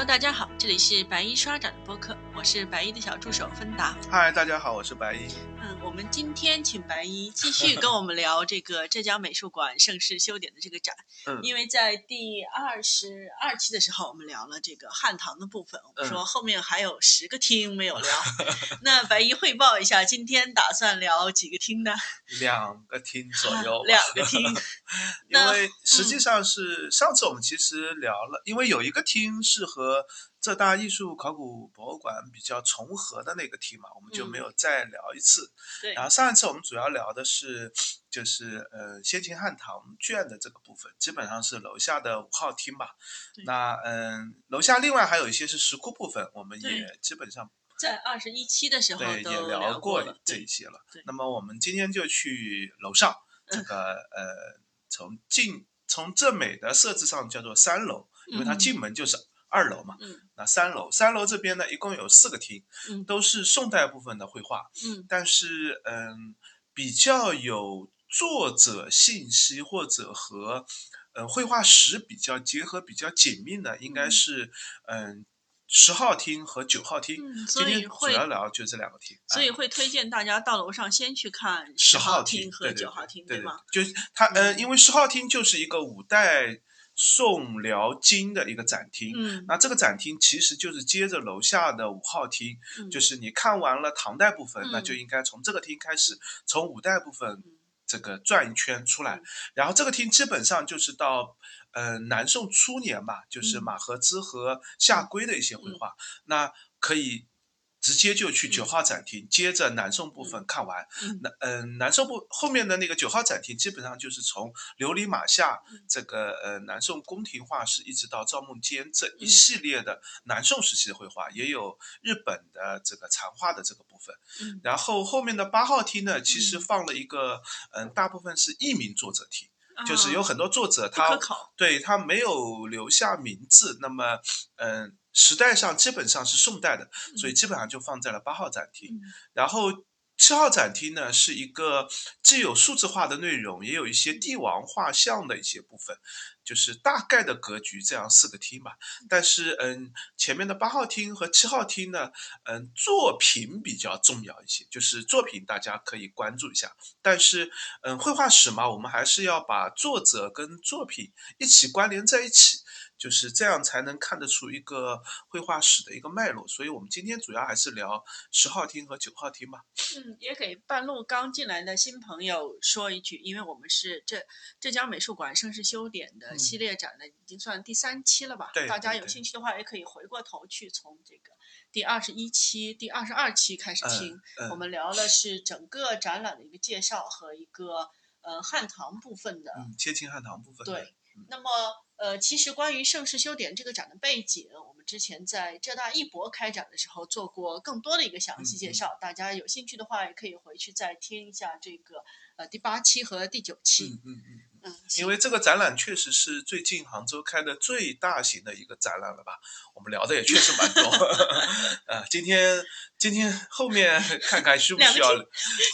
Hello，大家好，这里是白衣刷展的播客，我是白衣的小助手芬达。嗨，大家好，我是白衣。嗯，我们今天请白衣 继续跟我们聊这个浙江美术馆盛世修典的这个展。嗯因为在第二十二期的时候，我们聊了这个汉唐的部分，我们说后面还有十个厅没有聊。那白衣汇报一下，今天打算聊几个厅呢？两个厅左右吧，两个厅。因为实际上是上次我们其实聊了，因为有一个厅是和浙大艺术考古博物馆比较重合的那个厅嘛，我们就没有再聊一次。嗯对然后上一次我们主要聊的是就是呃先秦汉唐卷的这个部分，基本上是楼下的五号厅吧对。那嗯，楼下另外还有一些是石窟部分，我们也基本上在二十一期的时候对，也聊过了，这一些了对。那么我们今天就去楼上这嗯个呃，从进从正美的设置上叫做三楼，因为它嗯进门就是二楼嘛。嗯那三楼，三楼这边呢，一共有四个厅，嗯都是宋代部分的绘画，嗯但是嗯，比较有作者信息或者和呃绘画史比较结合比较紧密的，应该嗯是嗯十号厅和九号厅。嗯，今所以天主会要聊就这两个厅，所以哎会推荐大家到楼上先去看十号厅和九号厅，对对吗？？就是它，呃，嗯因为十号厅就是一个五代宋辽金的一个展厅。嗯。那这个展厅其实就是接着楼下的五号厅，嗯。就是你看完了唐代部分，嗯。那就应该从这个厅开始，从五代部分嗯。这个转一圈出来。嗯，然后这个厅基本上就是到呃南宋初年吧，就是嗯。马和之和夏圭的一些绘画，那可以直接就去九号展厅，接着南宋部分看完。嗯。那嗯、南宋部后面的那个九号展厅，基本上就是从琉璃马下嗯。这个呃南宋宫廷画室，一直到赵孟坚这一嗯。系列的南宋时期的绘画，也有日本的这个残画的这个部分。嗯。然后后面的八号厅呢，其实嗯。放了一个嗯、大部分是佚名作者厅，就是有啊很多作者不他，对他没有留下名字，那么嗯、时代上基本上是宋代的，所以基本上就放在了八号展厅。嗯然后七号展厅呢，是一个既有数字化的内容，也有一些帝王画像的一些部分，就是大概的格局这样四个厅吧。但是嗯，前面的八号厅和七号厅呢，嗯，作品比较重要一些，就是作品大家可以关注一下。但是嗯，绘画史嘛，我们还是要把作者跟作品一起关联在一起。就是这样才能看得出一个绘画史的一个脉络，所以我们今天主要还是聊十号厅和九号厅吧。嗯，也给半路刚进来的新朋友说一句，因为我们是浙浙江美术馆盛世修典的嗯系列展的，已经算第三期了吧？对大家有兴趣的话，也可以回过头去从这个第二十一期、第二十二期开始听。嗯我们聊的是整个展览的一个介绍和一个呃汉唐部分的嗯，先秦汉唐部分的。对嗯，那么呃，其实关于盛世修典这个展的背景，我们之前在浙大艺博开展的时候做过更多的一个详细介绍，大家有兴趣的话也可以回去再听一下这个呃第八期和第九期。嗯嗯嗯，嗯，因为这个展览确实是最近杭州开的最大型的一个展览了吧？我们聊的也确实蛮多。呃，今天今天后面看看需不需要，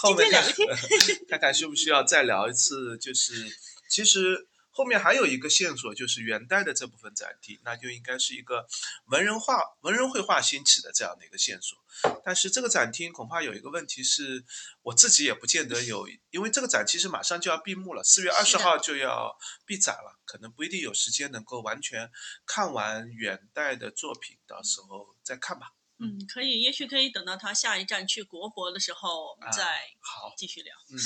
后面看今天看看需不需要再聊一次，就是其实。后面还有一个线索，就是元代的这部分展厅，那就应该是一个文人画、文人绘画兴起的这样的一个线索。但是这个展厅恐怕有一个问题是，我自己也不见得有，因为这个展其实马上就要闭幕了，四月二十号就要闭展了，可能不一定有时间能够完全看完元代的作品，到时候再看吧。嗯，可以，也许可以等到他下一站去国博的时候，我们啊再好，继续聊。嗯，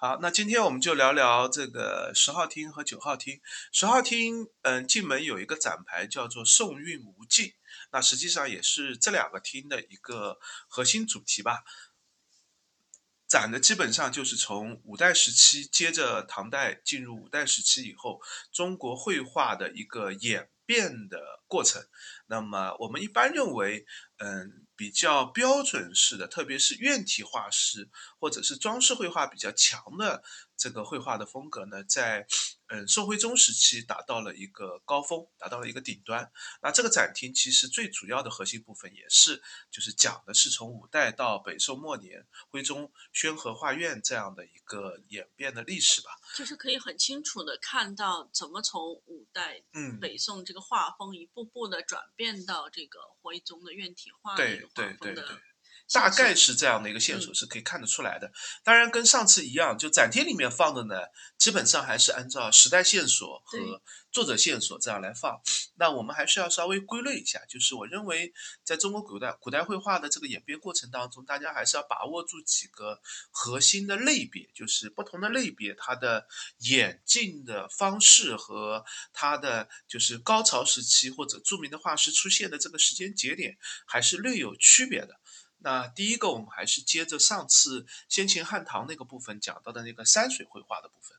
好，那今天我们就聊聊这个十号厅和九号厅。十号厅，嗯，进门有一个展牌叫做“宋韵无尽”，那实际上也是这两个厅的一个核心主题吧。展的基本上就是从五代时期，接着唐代进入五代时期以后，中国绘画的一个演变的过程。那么我们一般认为，嗯，比较标准式的，特别是院体画师或者是装饰绘画比较强的这个绘画的风格呢，在嗯，宋徽宗时期达到了一个高峰，达到了一个顶端。那这个展厅其实最主要的核心部分也是，就是讲的是从五代到北宋末年，徽宗宣和画院这样的一个演变的历史吧。就是可以很清楚的看到怎么从五代、嗯，北宋这个画风一步步的转变到这个徽宗的院体画的对对对。大概是是这样的一个线索是可以看得出来的。当然，跟上次一样，就展厅里面放的呢，基本上还是按照时代线索和作者线索这样来放。那我们还是要稍微归类一下，就是我认为，在中国古代古代绘画的这个演变过程当中，大家还是要把握住几个核心的类别，就是不同的类别它的演进的方式和它的就是高潮时期或者著名的画师出现的这个时间节点，还是略有区别的。那第一个，我们还是接着上次先秦汉唐那个部分讲到的那个山水绘画的部分。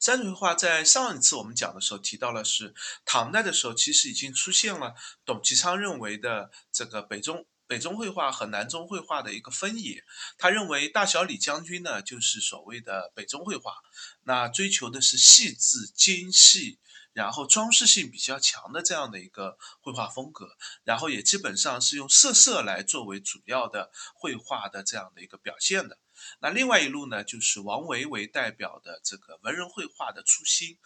山水绘画在上一次我们讲的时候提到了，是唐代的时候，其实已经出现了董其昌认为的这个北中北中绘画和南中绘画的一个分野。他认为大小李将军呢，就是所谓的北中绘画，那追求的是细致精细。然后装饰性比较强的这样的一个绘画风格，然后也基本上是用色色来作为主要的绘画的这样的一个表现的。那另外一路呢，就是王维为代表的这个文人绘画的初心。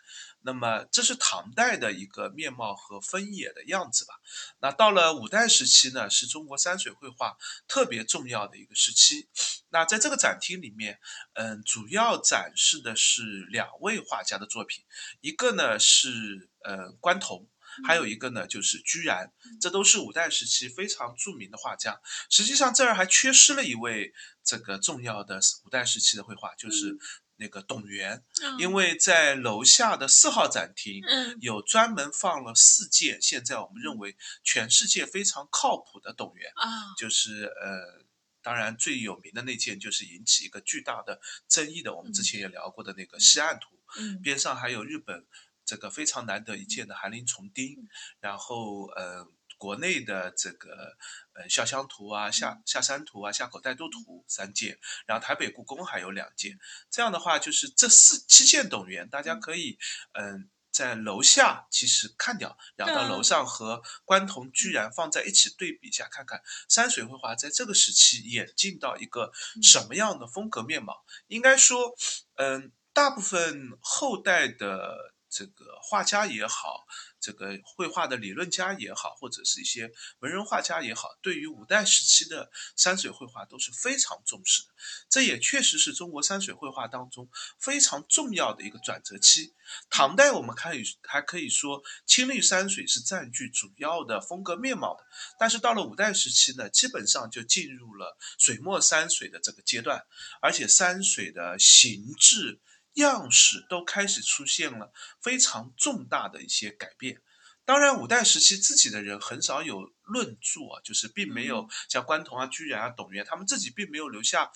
那么这是唐代的一个面貌和分野的样子吧。那到了五代时期呢，是中国山水绘画特别重要的一个时期。那在这个展厅里面，嗯，主要展示的是两位画家的作品，一个呢是呃关同。还有一个呢，就是居然，这都是五代时期非常著名的画家。实际上这儿还缺失了一位这个重要的五代时期的绘画，就是那个董源，因为在楼下的四号展厅嗯。有专门放了四件，现在我们认为全世界非常靠谱的董源，啊，就是呃。当然，最有名的那件就是引起一个巨大的争议的，我们之前也聊过的那个西岸图，嗯。边上还有日本这个非常难得一见的寒林重钉，然后呃国内的这个呃潇湘图啊、下下山图啊、下口带渡图三件，然后台北故宫还有两件。这样的话，就是这四七件董源，大家可以嗯。在楼下其实看掉，然后到楼上和关同居然放在一起对比一下，看看山水绘画在这个时期演进到一个什么样的风格面貌。应该说，嗯，大部分后代的这个画家也好，这个绘画的理论家也好，或者是一些文人画家也好，对于五代时期的山水绘画都是非常重视的。这也确实是中国山水绘画当中非常重要的一个转折期。唐代我们可以还可以说青绿山水是占据主要的风格面貌的，但是到了五代时期呢，基本上就进入了水墨山水的这个阶段，而且山水的形制。样式都开始出现了非常重大的一些改变。当然，五代时期自己的人很少有论著啊，就是并没有像关同啊、居然啊、董源他们自己并没有留下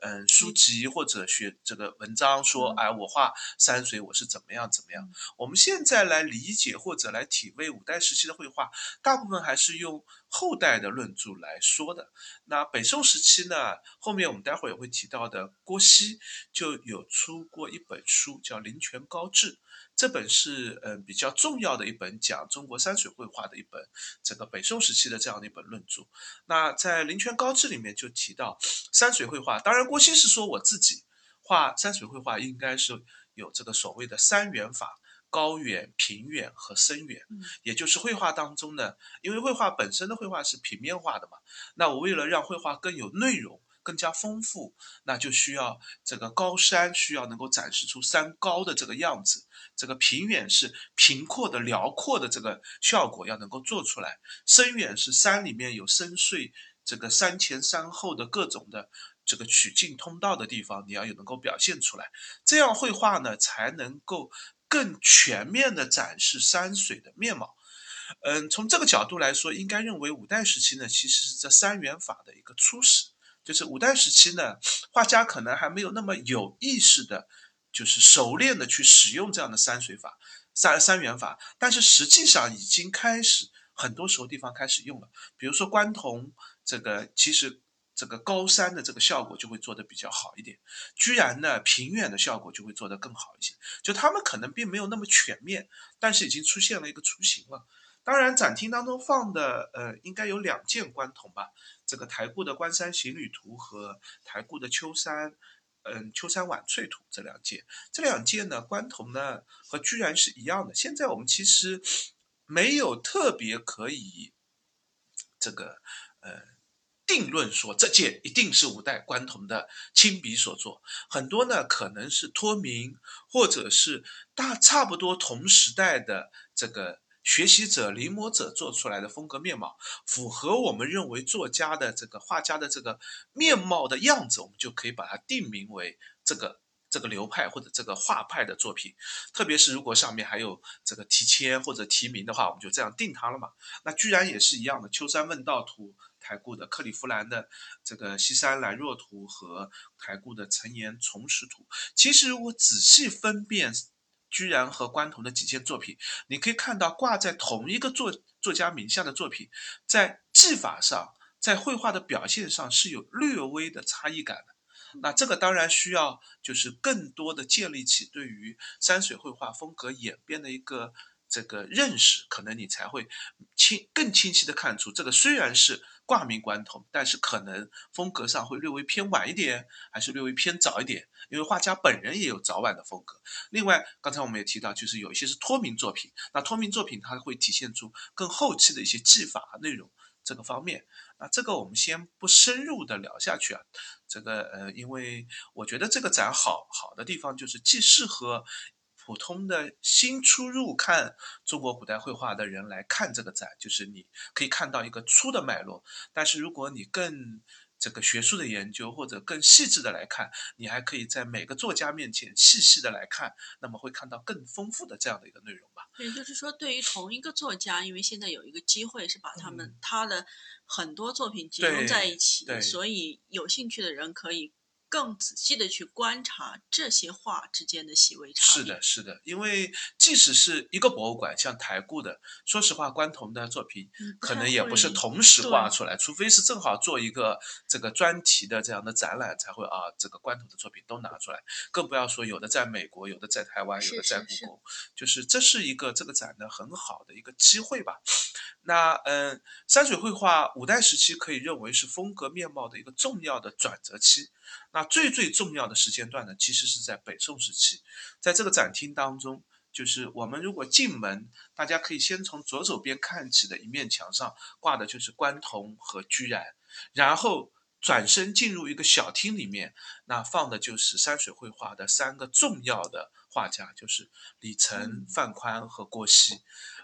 嗯书籍或者学这个文章说，哎，我画山水我是怎么样怎么样。我们现在来理解或者来体味五代时期的绘画，大部分还是用后代的论著来说的。那北宋时期呢，后面我们待会儿也会提到的，郭熙就有出过一本书叫《林泉高志》。这本是嗯比较重要的一本讲中国山水绘画的一本，整个北宋时期的这样的一本论著。那在《林泉高志》里面就提到山水绘画，当然郭熙是说我自己画山水绘画应该是有这个所谓的三元法：高远、平远和深远。也就是绘画当中呢，因为绘画本身的绘画是平面化的嘛，那我为了让绘画更有内容。更加丰富，那就需要这个高山需要能够展示出山高的这个样子，这个平远是平阔的、辽阔的这个效果要能够做出来，深远是山里面有深邃，这个山前山后的各种的这个曲径通道的地方，你要有能够表现出来，这样绘画呢才能够更全面的展示山水的面貌。嗯，从这个角度来说，应该认为五代时期呢其实是这三元法的一个初始。就是五代时期呢，画家可能还没有那么有意识的，就是熟练的去使用这样的山水法、三三元法，但是实际上已经开始很多时候地方开始用了。比如说关同这个，其实这个高山的这个效果就会做得比较好一点，居然呢平原的效果就会做得更好一些。就他们可能并没有那么全面，但是已经出现了一个雏形了。当然，展厅当中放的呃应该有两件关筒吧，这个台固的关山行旅图和台固的秋山，嗯秋山晚翠图这两件，这两件呢关筒呢和居然是一样的。现在我们其实没有特别可以这个呃。定论说这件一定是五代关同的亲笔所作，很多呢可能是托名，或者是大差不多同时代的这个学习者临摹者做出来的风格面貌，符合我们认为作家的这个画家的这个面貌的样子，我们就可以把它定名为这个这个流派或者这个画派的作品。特别是如果上面还有这个题签或者题名的话，我们就这样定它了嘛。那居然也是一样的，《秋山问道图》。台固的克利夫兰的这个西山兰若图和台固的陈岩重石图，其实我仔细分辨居然和关同的几件作品，你可以看到挂在同一个作作家名下的作品，在技法上，在绘画的表现上是有略微的差异感的。那这个当然需要就是更多的建立起对于山水绘画风格演变的一个这个认识，可能你才会清更清晰的看出这个虽然是。挂名关同，但是可能风格上会略微偏晚一点，还是略微偏早一点，因为画家本人也有早晚的风格。另外，刚才我们也提到，就是有一些是脱名作品，那脱名作品它会体现出更后期的一些技法和内容这个方面。那这个我们先不深入的聊下去啊，这个呃，因为我觉得这个展好好的地方就是既适合。普通的新出入看中国古代绘画的人来看这个展，就是你可以看到一个粗的脉络。但是如果你更这个学术的研究或者更细致的来看，你还可以在每个作家面前细细的来看，那么会看到更丰富的这样的一个内容吧。也就是说，对于同一个作家，因为现在有一个机会是把他们他的很多作品集中在一起，所以有兴趣的人可以。更仔细的去观察这些画之间的细微差异。是的，是的，因为即使是一个博物馆，像台固的，说实话，关同的作品可能也不是同时挂出来，除非是正好做一个这个专题的这样的展览，才会啊，这个关同的作品都拿出来。更不要说有的在美国，有的在台湾，有的在故宫，就是这是一个这个展的很好的一个机会吧。那嗯，山水绘画五代时期可以认为是风格面貌的一个重要的转折期。那最最重要的时间段呢，其实是在北宋时期。在这个展厅当中，就是我们如果进门，大家可以先从左手边看起的一面墙上挂的就是关同和居然，然后转身进入一个小厅里面，那放的就是山水绘画的三个重要的画家，就是李成、范宽和郭熙。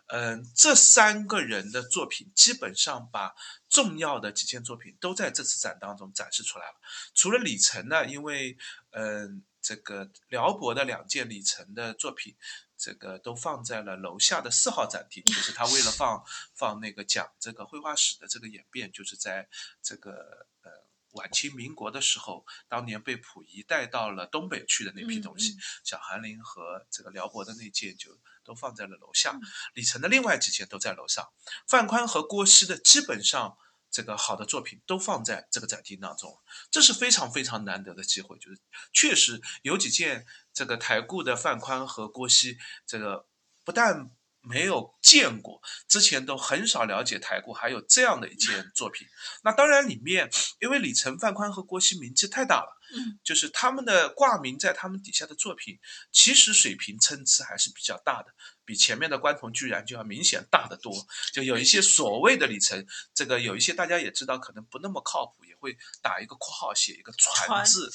嗯，这三个人的作品基本上把重要的几件作品都在这次展当中展示出来了。除了李晨呢，因为嗯，这个辽博的两件李晨的作品，这个都放在了楼下的四号展厅，就是他为了放放那个讲这个绘画史的这个演变，就是在这个呃晚清民国的时候，当年被溥仪带到了东北去的那批东西，小韩林和这个辽博的那件就。都放在了楼下，李晨的另外几件都在楼上，范宽和郭熙的基本上这个好的作品都放在这个展厅当中，这是非常非常难得的机会，就是确实有几件这个台固的范宽和郭熙，这个不但。没有见过，之前都很少了解台固，还有这样的一件作品。那当然里面，因为李成、范宽和郭熙名气太大了，嗯，就是他们的挂名在他们底下的作品，其实水平参差还是比较大的，比前面的关同居然就要明显大得多。就有一些所谓的里程，这个有一些大家也知道，可能不那么靠谱，也会打一个括号写一个传字，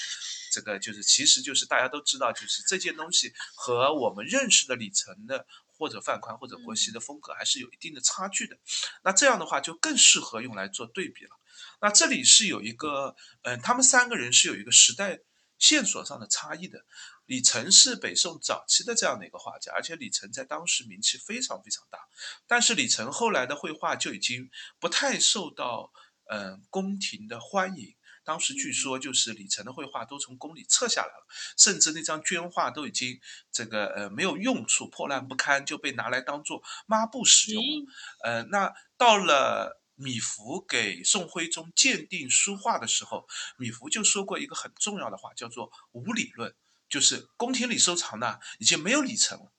这个就是其实就是大家都知道，就是这件东西和我们认识的李成的。或者范宽或者郭熙的风格还是有一定的差距的，那这样的话就更适合用来做对比了。那这里是有一个，嗯，他们三个人是有一个时代线索上的差异的。李成是北宋早期的这样的一个画家，而且李成在当时名气非常非常大。但是李成后来的绘画就已经不太受到，嗯，宫廷的欢迎。当时据说就是李成的绘画都从宫里撤下来了，甚至那张绢画都已经这个呃没有用处，破烂不堪，就被拿来当做抹布使用。呃，那到了米芾给宋徽宗鉴定书画的时候，米芾就说过一个很重要的话，叫做“无理论”，就是宫廷里收藏的已经没有里程了。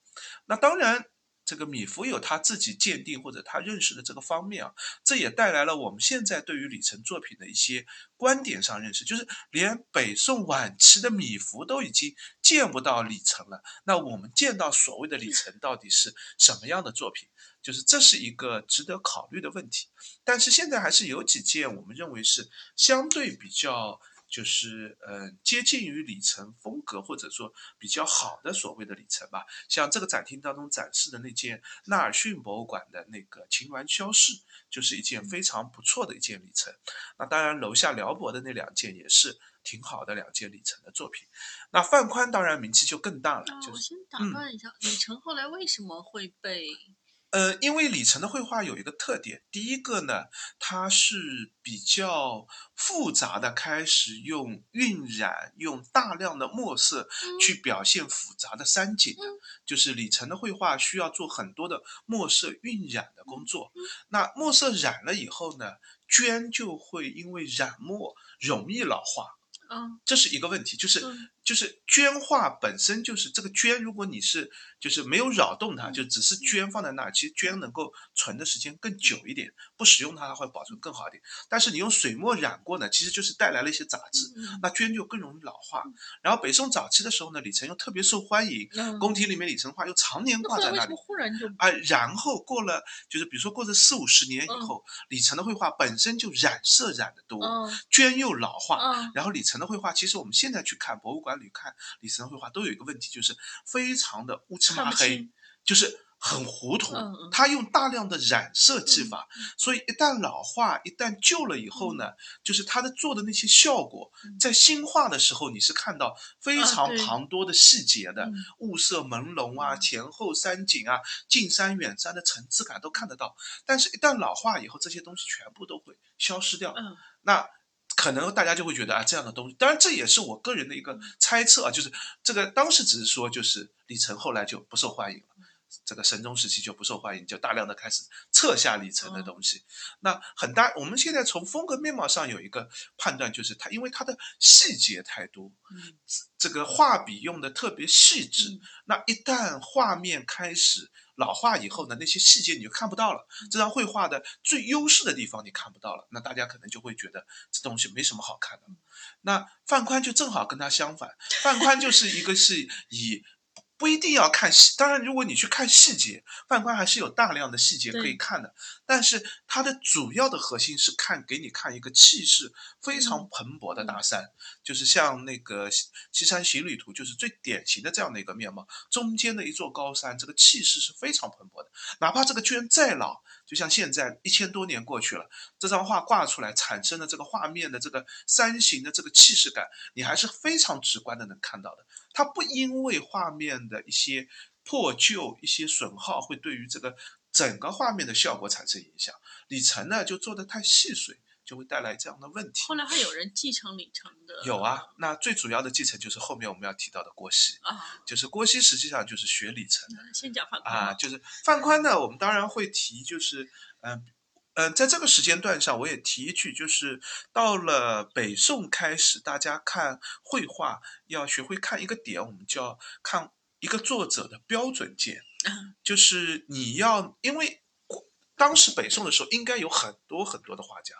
那当然。这个米芾有他自己鉴定或者他认识的这个方面啊，这也带来了我们现在对于李成作品的一些观点上认识，就是连北宋晚期的米芾都已经见不到李成了，那我们见到所谓的李成到底是什么样的作品？就是这是一个值得考虑的问题。但是现在还是有几件我们认为是相对比较。就是呃接近于里程风格或者说比较好的所谓的里程吧，像这个展厅当中展示的那件纳尔逊博物馆的那个秦鸾消逝，就是一件非常不错的一件里程。那当然楼下辽博的那两件也是挺好的两件里程的作品。那范宽当然名气就更大了。我先打断一下，李成后来为什么会被？呃，因为李晨的绘画有一个特点，第一个呢，它是比较复杂的，开始用晕染，用大量的墨色去表现复杂的山景的，就是李成的绘画需要做很多的墨色晕染的工作。那墨色染了以后呢，绢就会因为染墨容易老化，嗯，这是一个问题，就是就是绢画本身就是这个绢，如果你是。就是没有扰动它，就只是绢放在那儿。其实绢能够存的时间更久一点，不使用它它会保存更好一点。但是你用水墨染过呢，其实就是带来了一些杂质，那绢就更容易老化。然后北宋早期的时候呢，李成又特别受欢迎，宫廷里面李成画又常年挂在那里。忽然就啊，然后过了就是比如说过了四五十年以后，李成的绘画本身就染色染的多，绢又老化。然后李成的绘画，其实我们现在去看博物馆里看李成的绘画，都有一个问题，就是非常的乌漆。抹黑就是很糊涂，他用大量的染色技法，所以一旦老化，一旦旧了以后呢，就是他的做的那些效果，在新画的时候你是看到非常庞多的细节的，雾色朦胧啊，前后山景啊，近山远山的层次感都看得到。但是，一旦老化以后，这些东西全部都会消失掉。那。可能大家就会觉得啊，这样的东西，当然这也是我个人的一个猜测啊，就是这个当时只是说，就是李成后来就不受欢迎了，这个神宗时期就不受欢迎，就大量的开始撤下李成的东西。那很大，我们现在从风格面貌上有一个判断，就是他因为他的细节太多，这个画笔用的特别细致，那一旦画面开始。老化以后呢，那些细节你就看不到了。这张绘画的最优势的地方你看不到了，那大家可能就会觉得这东西没什么好看的。那范宽就正好跟他相反，范宽就是一个是以。不一定要看细，当然，如果你去看细节，范宽还是有大量的细节可以看的。但是它的主要的核心是看给你看一个气势非常蓬勃的大山，就是像那个《西山行旅图》，就是最典型的这样的一个面貌。中间的一座高山，这个气势是非常蓬勃的。哪怕这个绢再老，就像现在一千多年过去了，这张画挂出来产生的这个画面的这个山形的这个气势感，你还是非常直观的能看到的。它不因为画面的一些破旧、一些损耗，会对于这个整个画面的效果产生影响。李成呢，就做的太细碎，就会带来这样的问题。后来还有人继承李成的？有啊，那最主要的继承就是后面我们要提到的郭熙啊，就是郭熙实际上就是学李成的。先讲范宽啊，就是范宽呢，我们当然会提，就是嗯。嗯，在这个时间段上，我也提一句，就是到了北宋开始，大家看绘画要学会看一个点，我们叫看一个作者的标准件，就是你要，因为当时北宋的时候，应该有很多很多的画家，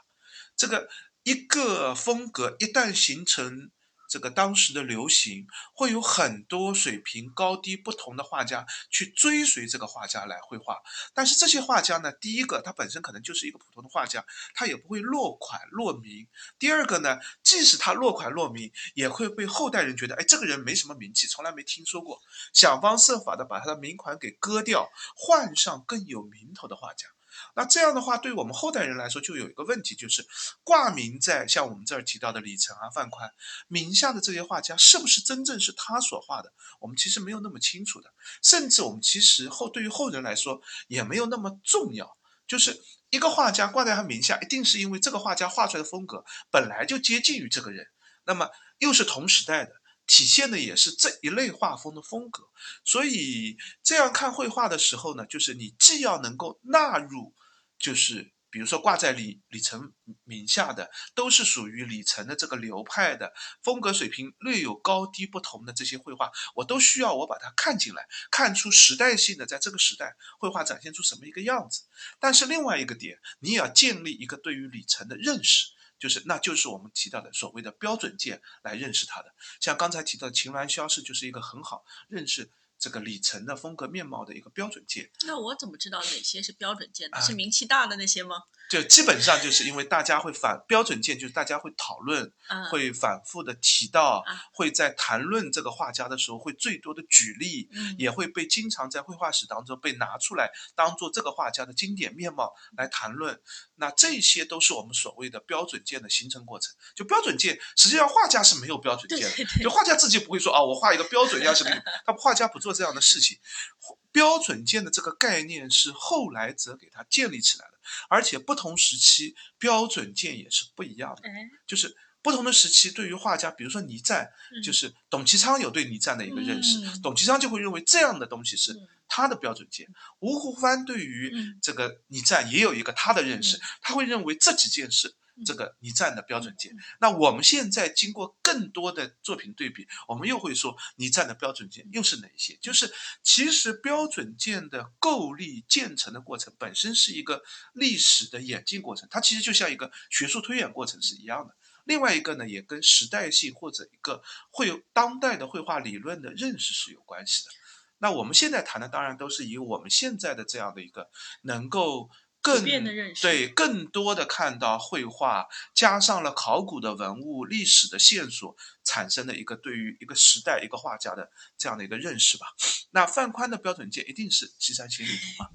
这个一个风格一旦形成。这个当时的流行会有很多水平高低不同的画家去追随这个画家来绘画，但是这些画家呢，第一个他本身可能就是一个普通的画家，他也不会落款落名；第二个呢，即使他落款落名，也会被后代人觉得，哎，这个人没什么名气，从来没听说过，想方设法的把他的名款给割掉，换上更有名头的画家。那这样的话，对我们后代人来说，就有一个问题，就是挂名在像我们这儿提到的李成啊、范宽名下的这些画家，是不是真正是他所画的？我们其实没有那么清楚的，甚至我们其实后对于后人来说也没有那么重要。就是一个画家挂在他名下，一定是因为这个画家画出来的风格本来就接近于这个人，那么又是同时代的。体现的也是这一类画风的风格，所以这样看绘画的时候呢，就是你既要能够纳入，就是比如说挂在李李成名下的，都是属于李成的这个流派的风格水平略有高低不同的这些绘画，我都需要我把它看进来，看出时代性的，在这个时代绘画展现出什么一个样子。但是另外一个点，你也要建立一个对于李成的认识，就是那就是我们提到的所谓的标准件来认识它的。像刚才提到的秦岚消逝，就是一个很好认识。这个李晨的风格面貌的一个标准件，那我怎么知道哪些是标准件呢是名气大的那些吗？就基本上就是因为大家会反标准件，就是大家会讨论，嗯，会反复的提到啊，会在谈论这个画家的时候，会最多的举例，嗯也会被经常在绘画史当中被拿出来当做这个画家的经典面貌来谈论。那这些都是我们所谓的标准件的形成过程。就标准件，实际上画家是没有标准件的，就画家自己不会说啊，我画一个标准样式给你，他画家不做这样的事情。标准件的这个概念是后来者给他建立起来的，而且不同时期标准件也是不一样的。哎，就是不同的时期，对于画家，比如说倪瓒，嗯就是董其昌有对倪瓒的一个认识，嗯董其昌就会认为这样的东西是嗯他的标准件。吴湖帆对于嗯这个倪瓒也有一个他的认识嗯，他会认为这几件是嗯这个你站的标准件嗯。那我们现在经过更多的作品对比，我们又会说你站的标准件又是哪些？就是其实标准件的构立建成的过程本身是一个历史的演进过程，它其实就像一个学术推演过程是一样的。另外一个呢，也跟时代性或者一个会有当代的绘画理论的认识是有关系的。那我们现在谈的当然都是以我们现在的这样的一个能够更对更多的看到绘画，加上了考古的文物、历史的线索，产生的一个对于一个时代、一个画家的这样的一个认识吧。那范宽的标准件一定是《西山行旅图》嘛？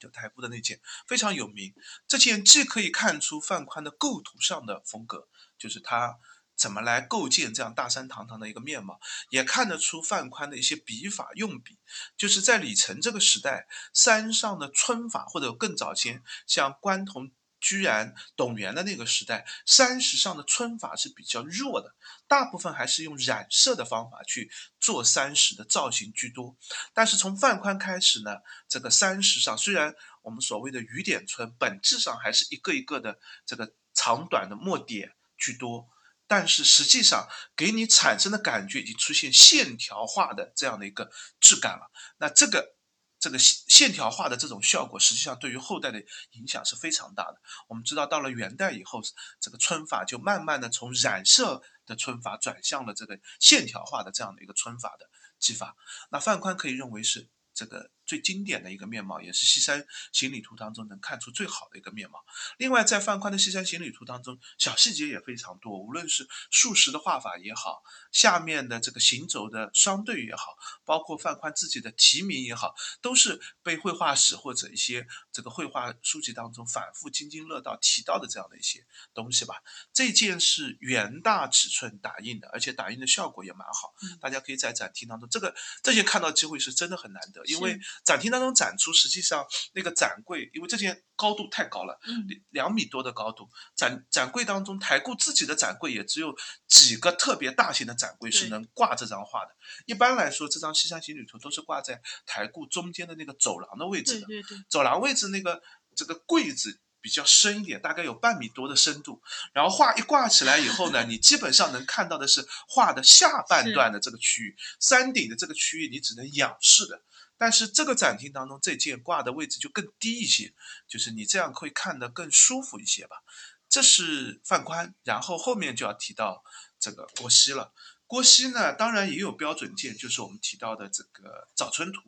就台布的那件非常有名。这件既可以看出范宽的构图上的风格，就是他怎么来构建这样大山堂堂的一个面貌，也看得出范宽的一些笔法用笔。就是在李成这个时代，山上的皴法或者更早前，像关同。居然董源的那个时代，山石上的皴法是比较弱的，大部分还是用染色的方法去做山石的造型居多。但是从范宽开始呢，这个山石上虽然我们所谓的雨点皴，本质上还是一个一个的这个长短的墨点居多，但是实际上给你产生的感觉已经出现线条化的这样的一个质感了。那这个。这个线条化的这种效果，实际上对于后代的影响是非常大的。我们知道，到了元代以后，这个皴法就慢慢的从染色的皴法转向了这个线条化的这样的一个皴法的技法。那范宽可以认为是这个最经典的一个面貌，也是《西山行旅图》当中能看出最好的一个面貌。另外，在范宽的《西山行旅图》当中，小细节也非常多，无论是竖石的画法也好，下面的这个行走的双对也好，包括范宽自己的题名也好，都是被绘画史或者一些这个绘画书籍当中反复津津乐道提到的这样的一些东西吧。这件是原大尺寸打印的，而且打印的效果也蛮好，嗯大家可以在展厅当中，这个这件看到机会是真的很难得，因为是展厅当中展出实际上那个展柜，因为这件高度太高了，嗯两米多的高度，展展柜当中，台固自己的展柜也只有几个特别大型的展柜是能挂这张画的。一般来说，这张《西山行旅图》都是挂在台固中间的那个走廊的位置的。对对对，走廊位置那个这个柜子比较深一点，大概有半米多的深度。然后画一挂起来以后呢，你基本上能看到的是画的下半段的这个区域，山顶的这个区域你只能仰视的。但是这个展厅当中，这件挂的位置就更低一些，就是你这样会看得更舒服一些吧。这是范宽，然后后面就要提到这个郭熙了。郭熙呢，当然也有标准件，就是我们提到的这个《早春图》，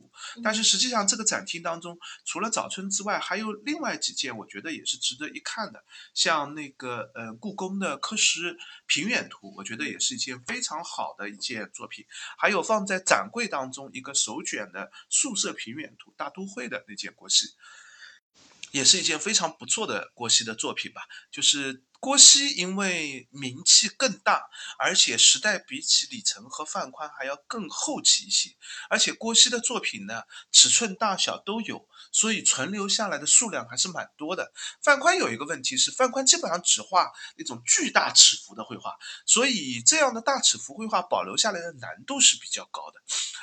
但是实际上这个展厅当中，除了早春之外，还有另外几件，我觉得也是值得一看的，像那个呃故宫的刻石平远图，我觉得也是一件非常好的一件作品。还有放在展柜当中一个手卷的素色平远图，大都会的那件郭熙，也是一件非常不错的郭熙的作品吧。就是郭熙因为名气更大，而且时代比起李成和范宽还要更后期一些，而且郭熙的作品呢尺寸大小都有，所以存留下来的数量还是蛮多的。范宽有一个问题是，范宽基本上只画那种巨大尺幅的绘画，所以这样的大尺幅绘画保留下来的难度是比较高的。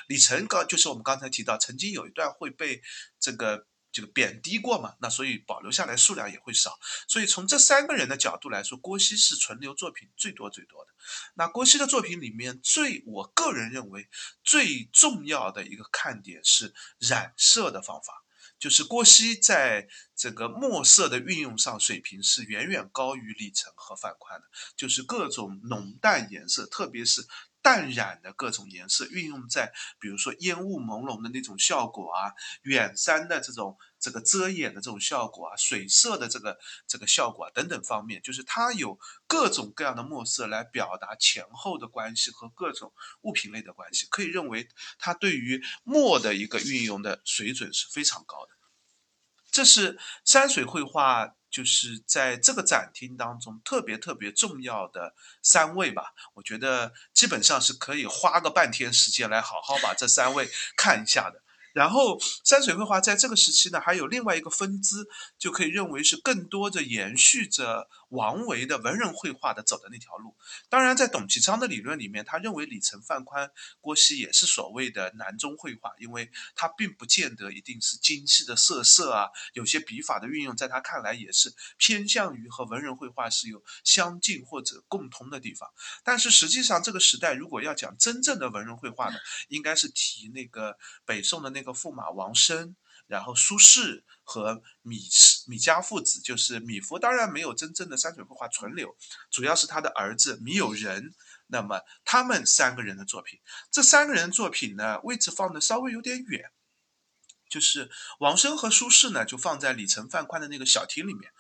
李成刚就是我们刚才提到，曾经有一段会被这个这个贬低过嘛，那所以保留下来数量也会少。所以从这三个人的角度来说，郭熙是存留作品最多最多的。那郭熙的作品里面最，我个人认为最重要的一个看点是染色的方法，就是郭熙在这个墨色的运用上水平是远远高于李成和范宽的，就是各种浓淡颜色，特别是。淡染的各种颜色运用在，比如说烟雾朦胧的那种效果啊，远山的这种这个遮掩的这种效果啊，水色的这个这个效果啊等等方面，就是它有各种各样的墨色来表达前后的关系和各种物品类的关系，可以认为它对于墨的一个运用的水准是非常高的。这是山水绘画。就是在这个展厅当中特别特别重要的三位吧，我觉得基本上是可以花个半天时间来好好把这三位看一下的。然后山水绘画在这个时期呢，还有另外一个分支，就可以认为是更多的延续着王维的文人绘画的走的那条路。当然，在董其昌的理论里面，他认为李成、范宽、郭熙也是所谓的南中绘画，因为他并不见得一定是精细的色色啊，有些笔法的运用，在他看来也是偏向于和文人绘画是有相近或者共通的地方。但是实际上，这个时代如果要讲真正的文人绘画呢，应该是提那个北宋的那。个驸马王升，然后苏轼和米氏米家父子，就是米芾，当然没有真正的山水绘画存留，主要是他的儿子米友仁。那么他们三个人的作品，这三个人作品呢，位置放的稍微有点远，就是王生和苏轼呢，就放在李成、范宽的那个小厅里面。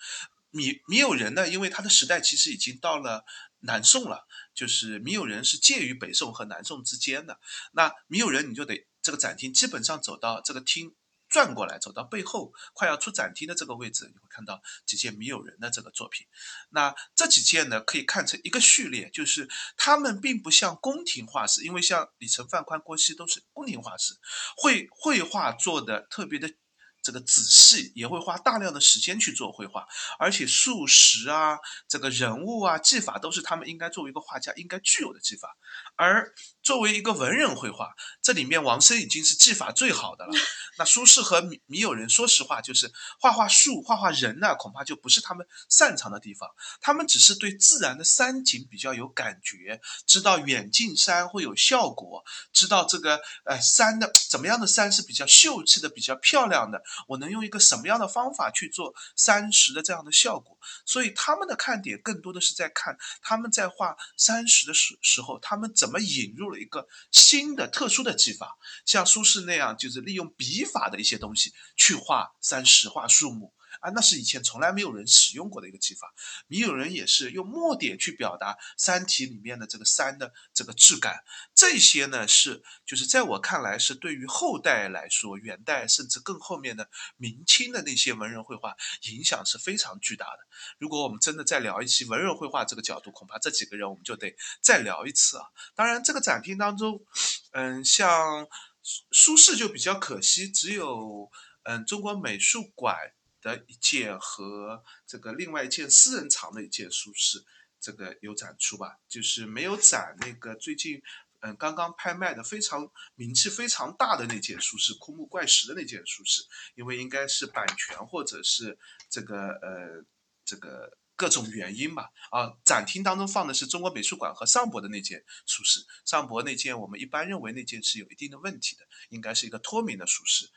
米米友仁呢，因为他的时代其实已经到了南宋了，就是米友仁是介于北宋和南宋之间的。那米友仁你就得。这个展厅基本上走到这个厅转过来，走到背后快要出展厅的这个位置，你会看到几件没有人的这个作品。那这几件呢，可以看成一个序列，就是他们并不像宫廷画师，因为像李成、范宽、郭熙都是宫廷画师，绘绘画做的特别的。这个仔细也会花大量的时间去做绘画，而且素食啊，这个人物啊，技法都是他们应该作为一个画家应该具有的技法。而作为一个文人绘画，这里面王生已经是技法最好的了。那苏轼和米米友仁，说实话，就是画画树、画画人呢，恐怕就不是他们擅长的地方。他们只是对自然的山景比较有感觉，知道远近山会有效果，知道这个呃山的怎么样的山是比较秀气的、比较漂亮的。我能用一个什么样的方法去做山石的这样的效果？所以他们的看点更多的是在看他们在画山石的时时候，他们怎么引入了一个新的特殊的技法，像苏轼那样，就是利用笔法的一些东西去画山石、画树木。啊，那是以前从来没有人使用过的一个技法。米友人也是用墨点去表达山体里面的这个山的这个质感。这些呢，是就是在我看来，是对于后代来说，元代甚至更后面的明清的那些文人绘画影响是非常巨大的。如果我们真的再聊一期文人绘画这个角度，恐怕这几个人我们就得再聊一次啊。当然，这个展厅当中，嗯，像苏轼就比较可惜，只有嗯中国美术馆。的一件和这个另外一件私人藏的一件苏轼这个有展出吧，就是没有展那个最近嗯刚刚拍卖的非常名气非常大的那件书是枯木怪石的那件书是，因为应该是版权或者是这个呃这个各种原因吧啊，展厅当中放的是中国美术馆和上博的那件书是，上博那件我们一般认为那件是有一定的问题的，应该是一个脱名的书是。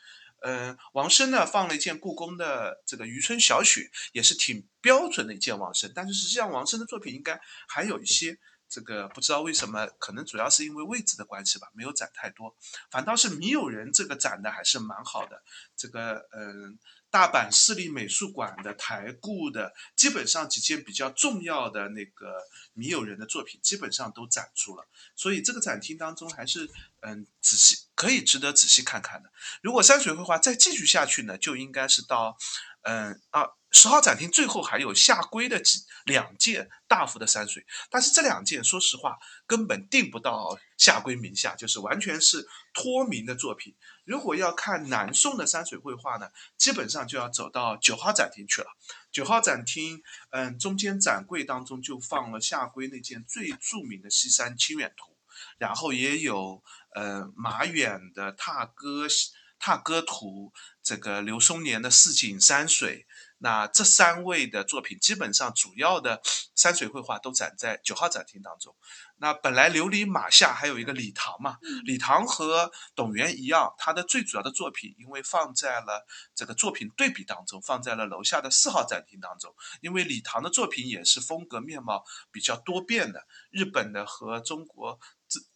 嗯，王生呢放了一件故宫的这个《渔村小雪》，也是挺标准的一件王生。但是实际上王生的作品应该还有一些，这个不知道为什么，可能主要是因为位置的关系吧，没有展太多。反倒是米友人这个展的还是蛮好的，这个嗯。大阪市立美术馆的台故的，基本上几件比较重要的那个米友人的作品，基本上都展出了。所以这个展厅当中还是嗯仔细可以值得仔细看看的。如果山水绘画再继续下去呢，就应该是到嗯啊。十号展厅最后还有下归的几两件大幅的山水，但是这两件说实话根本定不到下归名下，就是完全是脱名的作品。如果要看南宋的山水绘画呢，基本上就要走到九号展厅去了。九号展厅，嗯，中间展柜当中就放了下归那件最著名的《西山清远图》，然后也有呃马远的《踏歌》。踏歌图，这个刘松年的四景山水。那这三位的作品，基本上主要的山水绘画都展在九号展厅当中。那本来琉璃马下还有一个李唐嘛，李唐和董源一样，他的最主要的作品，因为放在了这个作品对比当中，放在了楼下的四号展厅当中。因为李唐的作品也是风格面貌比较多变的，日本的和中国自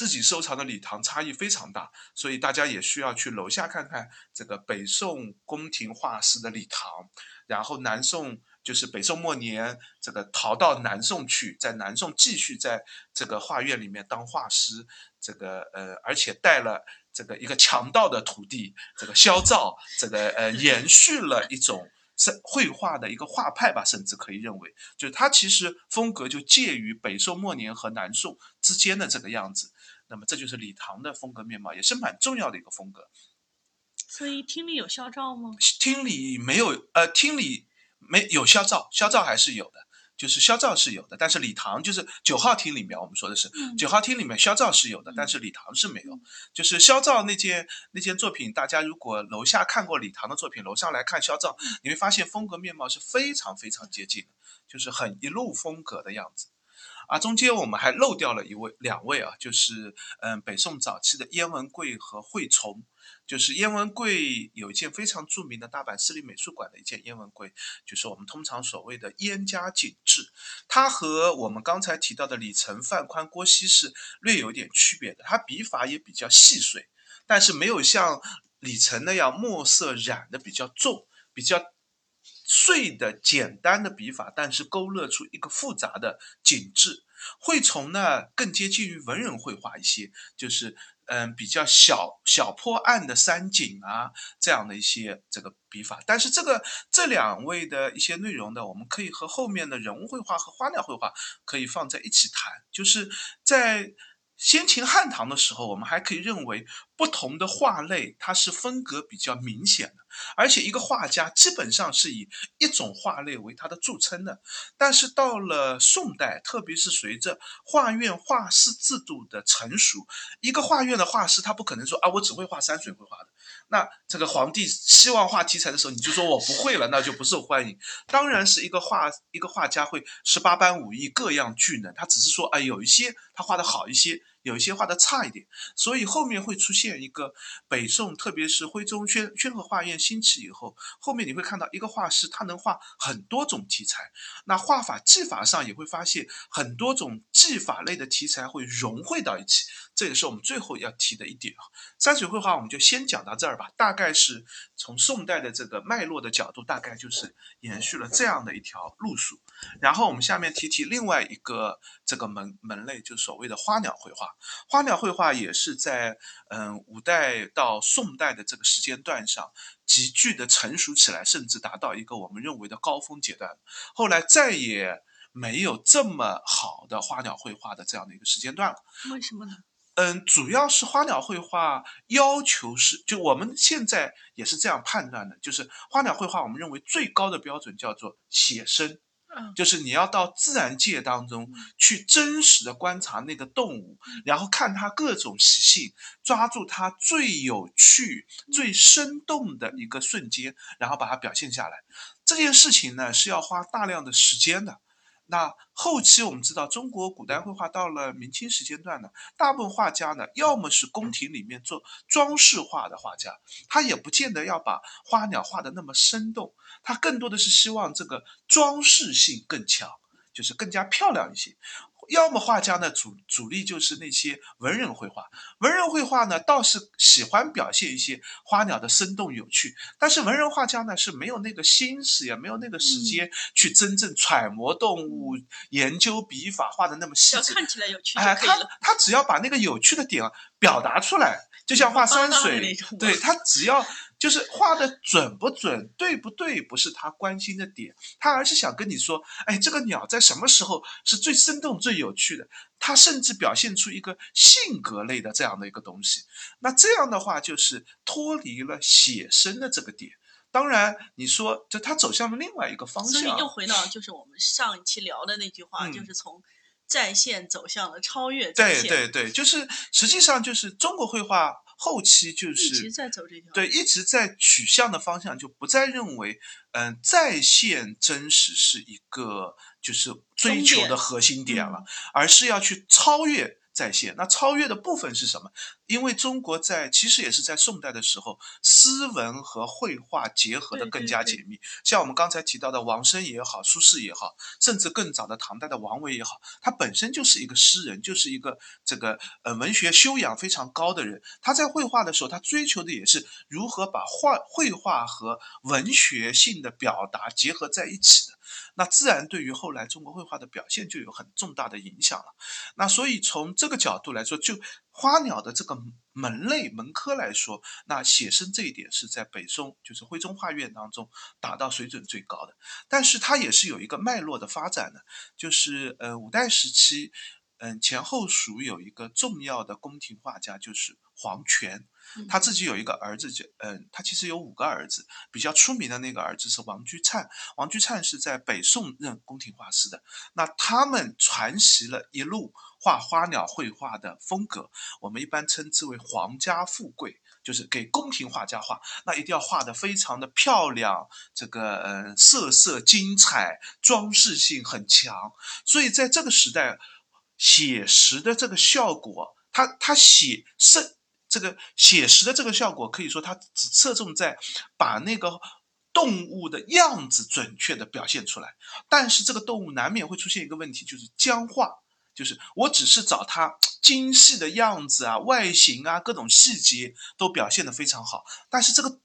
自己收藏的礼堂差异非常大，所以大家也需要去楼下看看这个北宋宫廷画师的礼堂，然后南宋。就是北宋末年，这个逃到南宋去，在南宋继续在这个画院里面当画师，这个呃，而且带了这个一个强盗的徒弟，这个萧照，这个呃，延续了一种是绘画的一个画派吧，甚至可以认为，就是他其实风格就介于北宋末年和南宋之间的这个样子。那么这就是李唐的风格面貌，也是蛮重要的一个风格。所以厅里有肖照吗？厅里没有，呃，厅里。没有肖照，肖照还是有的，就是肖照是有的，但是礼堂就是九号厅里面，我们说的是九号厅里面肖照是有的，但是礼堂是没有。就是肖照那件那件作品，大家如果楼下看过礼堂的作品，楼上来看肖照，你会发现风格面貌是非常非常接近的，就是很一路风格的样子。啊，中间我们还漏掉了一位两位啊，就是嗯，北宋早期的燕文贵和惠崇。就是燕文贵有一件非常著名的大阪市立美术馆的一件燕文贵，就是我们通常所谓的燕家景致。它和我们刚才提到的李成、范宽、郭熙是略有点区别的。它笔法也比较细碎，但是没有像李成那样墨色染的比较重，比较碎的简单的笔法，但是勾勒出一个复杂的景致。惠崇呢更接近于文人绘画一些，就是。嗯，比较小小破案的山景啊，这样的一些这个笔法，但是这个这两位的一些内容呢，我们可以和后面的人物绘画和花鸟绘画可以放在一起谈，就是在。先秦汉唐的时候，我们还可以认为不同的画类它是风格比较明显的，而且一个画家基本上是以一种画类为他的著称的。但是到了宋代，特别是随着画院画师制度的成熟，一个画院的画师他不可能说啊，我只会画山水绘画的。那这个皇帝希望画题材的时候，你就说我不会了，那就不受欢迎。当然是一个画一个画家会十八般武艺各样俱能，他只是说啊，有一些他画的好一些。有一些画的差一点，所以后面会出现一个北宋，特别是徽宗宣宣和画院兴起以后，后面你会看到一个画师他能画很多种题材，那画法技法上也会发现很多种技法类的题材会融汇到一起，这也是我们最后要提的一点啊。山水绘画我们就先讲到这儿吧，大概是从宋代的这个脉络的角度，大概就是延续了这样的一条路数。然后我们下面提提另外一个这个门门类，就所谓的花鸟绘画。花鸟绘画也是在嗯五代到宋代的这个时间段上急剧的成熟起来，甚至达到一个我们认为的高峰阶段。后来再也没有这么好的花鸟绘画的这样的一个时间段了。为什么呢？嗯，主要是花鸟绘画要求是，就我们现在也是这样判断的，就是花鸟绘画我们认为最高的标准叫做写生。就是你要到自然界当中去真实的观察那个动物，然后看它各种习性，抓住它最有趣、最生动的一个瞬间，然后把它表现下来。这件事情呢是要花大量的时间的。那后期我们知道，中国古代绘画到了明清时间段呢，大部分画家呢，要么是宫廷里面做装饰画的画家，他也不见得要把花鸟画的那么生动，他更多的是希望这个装饰性更强，就是更加漂亮一些。要么画家呢主主力就是那些文人绘画，文人绘画呢倒是喜欢表现一些花鸟的生动有趣，但是文人画家呢是没有那个心思也没有那个时间去真正揣摩动物、研究笔法画的那么细致。看起来有趣哎，他他只要把那个有趣的点表达出来，就像画山水，对他只要。就是画的准不准，对不对，不是他关心的点，他而是想跟你说，哎，这个鸟在什么时候是最生动、最有趣的？他甚至表现出一个性格类的这样的一个东西。那这样的话，就是脱离了写生的这个点。当然，你说，就他走向了另外一个方向。所以又回到就是我们上一期聊的那句话，就是从在线走向了超越。对对对，就是实际上就是中国绘画。后期就是一直是在走这条。对，一直在取向的方向就不再认为，嗯、在线真实是一个就是追求的核心点了，嗯而是要去超越在线。那超越的部分是什么？因为中国在其实也是在宋代的时候，诗文和绘画结合的更对对对加紧密。像我们刚才提到的王生也好，苏轼也好，甚至更早的唐代的王维也好，他本身就是一个诗人，就是一个这个呃文学修养非常高的人。他在绘画的时候，他追求的也是如何把画绘画和文学性的表达结合在一起的。那自然对于后来中国绘画的表现就有很重大的影响了。那所以从这个角度来说，就花鸟的这个门类门科来说，那写生这一点是在北宋就是徽宗画院当中达到水准最高的。但是它也是有一个脉络的发展的，就是呃五代时期，嗯、前后蜀有一个重要的宫廷画家就是黄权，嗯他自己有一个儿子就嗯、他其实有五个儿子，比较出名的那个儿子是王居灿，王居灿是在北宋任宫廷画师的，那他们传习了一路画花鸟绘画的风格，我们一般称之为皇家富贵。就是给宫廷画家画，那一定要画得非常的漂亮，这个呃色色精彩，装饰性很强。所以在这个时代，写实的这个效果，它它写是这个写实的这个效果，可以说它只侧重在把那个动物的样子准确的表现出来，但是这个动物难免会出现一个问题，就是僵化。就是我只是找它精细的样子啊、外形啊、各种细节都表现得非常好，但是这个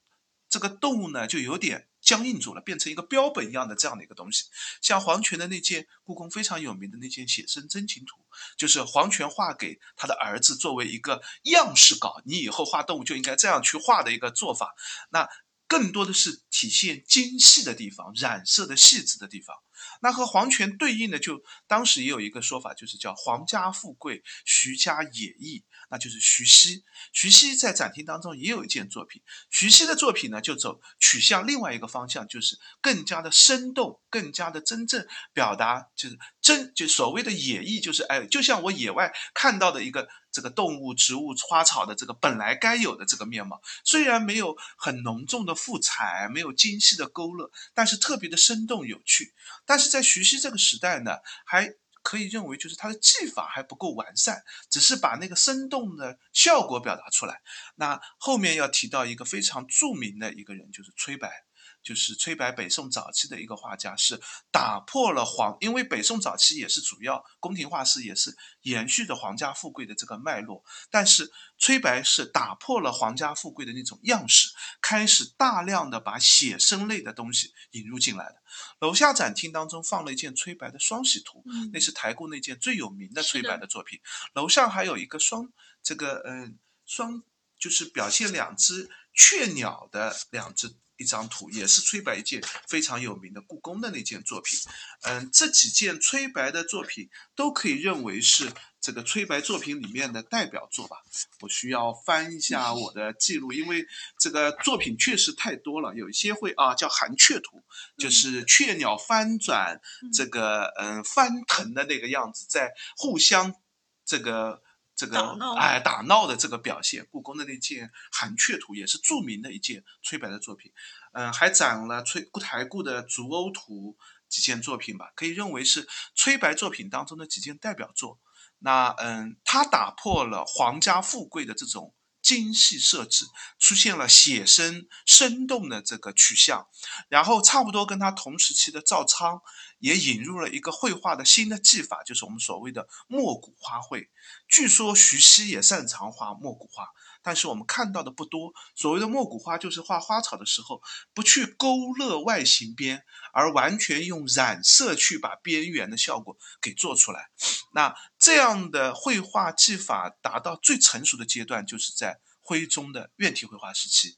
这个动物呢，就有点僵硬住了，变成一个标本一样的这样的一个东西。像黄荃的那件故宫非常有名的那件写生真情图，就是黄荃画给他的儿子作为一个样式稿，你以后画动物就应该这样去画的一个做法。那更多的是体现精细的地方、染色的细致的地方。那和皇权对应的就，当时也有一个说法，就是叫皇家富贵，徐家野逸，那就是徐熙。徐熙在展厅当中也有一件作品，徐熙的作品呢，就走取向另外一个方向，就是更加的生动，更加的真正表达，就是真就所谓的野逸，就是哎，就像我野外看到的一个这个动物、植物、花草的这个本来该有的这个面貌，虽然没有很浓重的复彩，没有精细的勾勒，但是特别的生动有趣。但是在徐熙这个时代呢，还可以认为就是他的技法还不够完善，只是把那个生动的效果表达出来。那后面要提到一个非常著名的一个人，就是崔白。就是崔白，北宋早期的一个画家，是打破了皇，因为北宋早期也是主要宫廷画师，也是延续着皇家富贵的这个脉络。但是崔白是打破了皇家富贵的那种样式，开始大量的把写生类的东西引入进来的。楼下展厅当中放了一件崔白的双喜图，嗯那是台固那件最有名的崔白的作品。楼上还有一个双这个嗯双就是表现两只雀鸟的两只一张图，也是崔白一件非常有名的故宫的那件作品。嗯，这几件崔白的作品都可以认为是这个崔白作品里面的代表作吧。我需要翻一下我的记录，因为这个作品确实太多了，有一些会啊叫寒雀图，就是雀鸟翻转嗯这个嗯翻腾的那个样子，在互相这个。这个哎打闹的这个表现，故宫的那件寒雀图也是著名的一件崔白的作品，嗯、还展了崔台故的竹瓯图几件作品吧，可以认为是崔白作品当中的几件代表作。那嗯，他打破了皇家富贵的这种精细设置，出现了写生生动的这个取向。然后差不多跟他同时期的赵昌也引入了一个绘画的新的技法，就是我们所谓的墨骨花卉。据说徐熙也擅长画墨骨画，但是我们看到的不多。所谓的墨骨花，就是画花草的时候不去勾勒外形边，而完全用染色去把边缘的效果给做出来。那这样的绘画技法达到最成熟的阶段，就是在徽宗的院体绘画时期。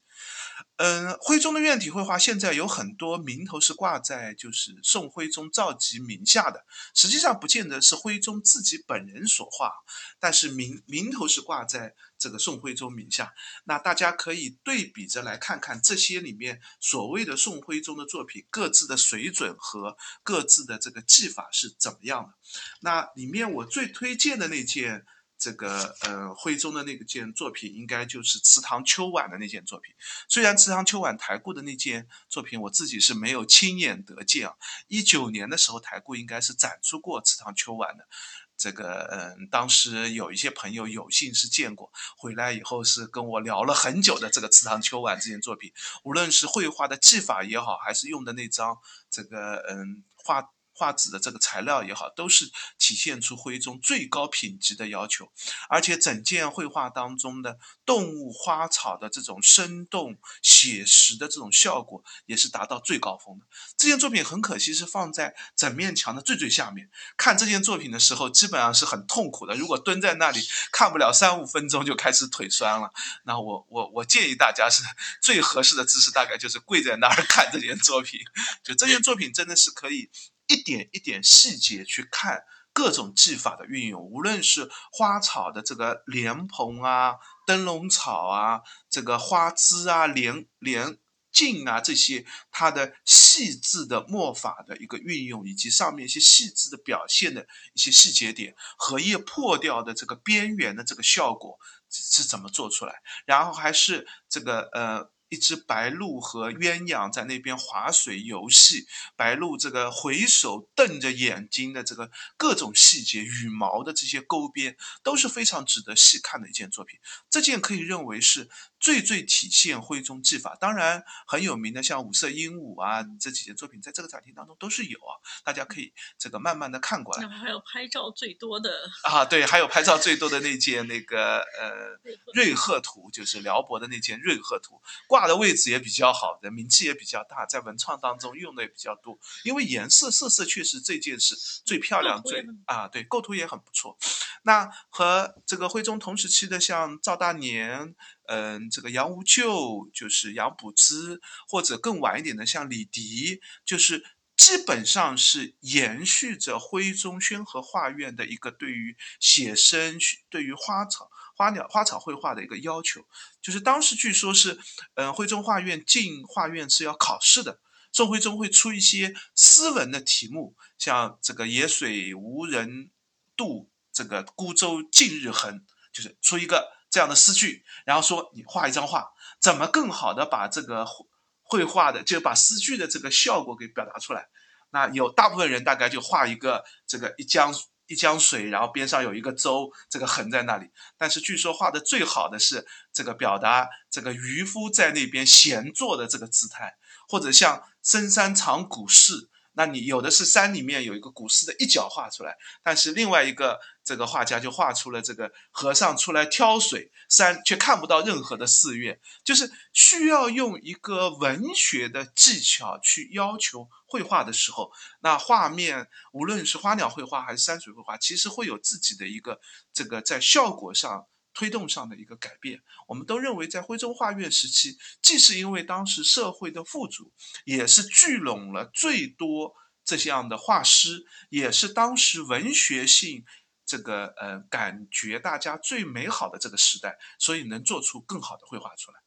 嗯，徽宗的院体绘画现在有很多名头是挂在就是宋徽宗赵佶名下的，实际上不见得是徽宗自己本人所画，但是名名头是挂在这个宋徽宗名下。那大家可以对比着来看看这些里面所谓的宋徽宗的作品各自的水准和各自的这个技法是怎么样的。那里面我最推荐的那件这个呃徽宗的那个件作品，应该就是祠堂秋晚的那件作品。虽然祠堂秋晚台固的那件作品，我自己是没有亲眼得见啊。一九年的时候，台固应该是展出过祠堂秋晚的。这个嗯，当时有一些朋友有幸是见过，回来以后是跟我聊了很久的这个祠堂秋晚这件作品，无论是绘画的技法也好，还是用的那张这个嗯画。画纸的这个材料也好，都是体现出徽宗最高品质的要求，而且整件绘画当中的动物、花草的这种生动写实的这种效果，也是达到最高峰的。这件作品很可惜是放在整面墙的最最下面，看这件作品的时候，基本上是很痛苦的。如果蹲在那里看不了三五分钟，就开始腿酸了。那我我我建议大家是最合适的姿势，大概就是跪在那儿看这件作品。就这件作品真的是可以。一点一点细节去看各种技法的运用，无论是花草的这个莲蓬啊、灯笼草啊、这个花枝啊、莲莲茎啊这些，它的细致的墨法的一个运用，以及上面一些细致的表现的一些细节点，荷叶破掉的这个边缘的这个效果是怎么做出来？然后还是这个呃。一只白鹭和鸳鸯在那边划水游戏，白鹭这个回首瞪着眼睛的这个各种细节，羽毛的这些勾边都是非常值得细看的一件作品。这件可以认为是。最最体现徽宗技法，当然很有名的像五色鹦鹉啊这几件作品，在这个展厅当中都是有啊，大家可以这个慢慢的看过来。还有拍照最多的啊，对，还有拍照最多的那件那个呃 瑞鹤图，就是辽博的那件瑞鹤图，挂的位置也比较好的，名气也比较大，在文创当中用的也比较多，因为颜色色色确实这件是最漂亮最啊，对，构图也很不错。那和这个徽宗同时期的像赵大年。嗯，这个杨无咎就是杨补之，或者更晚一点的像李迪，就是基本上是延续着徽宗宣和画院的一个对于写生、对于花草、花鸟、花草绘画的一个要求。就是当时据说是，嗯，徽宗画院进画院是要考试的，宋徽宗会出一些诗文的题目，像这个“野水无人渡，这个孤舟近日横”，就是出一个。这样的诗句，然后说你画一张画，怎么更好的把这个绘画的，就把诗句的这个效果给表达出来？那有大部分人大概就画一个这个一江一江水，然后边上有一个舟，这个横在那里。但是据说画的最好的是这个表达这个渔夫在那边闲坐的这个姿态，或者像深山藏古寺。那你有的是山里面有一个古寺的一角画出来，但是另外一个这个画家就画出了这个和尚出来挑水，山却看不到任何的寺院，就是需要用一个文学的技巧去要求绘画的时候，那画面无论是花鸟绘画还是山水绘画，其实会有自己的一个这个在效果上。推动上的一个改变，我们都认为，在徽州画院时期，既是因为当时社会的富足，也是聚拢了最多这样的画师，也是当时文学性这个呃感觉大家最美好的这个时代，所以能做出更好的绘画出来。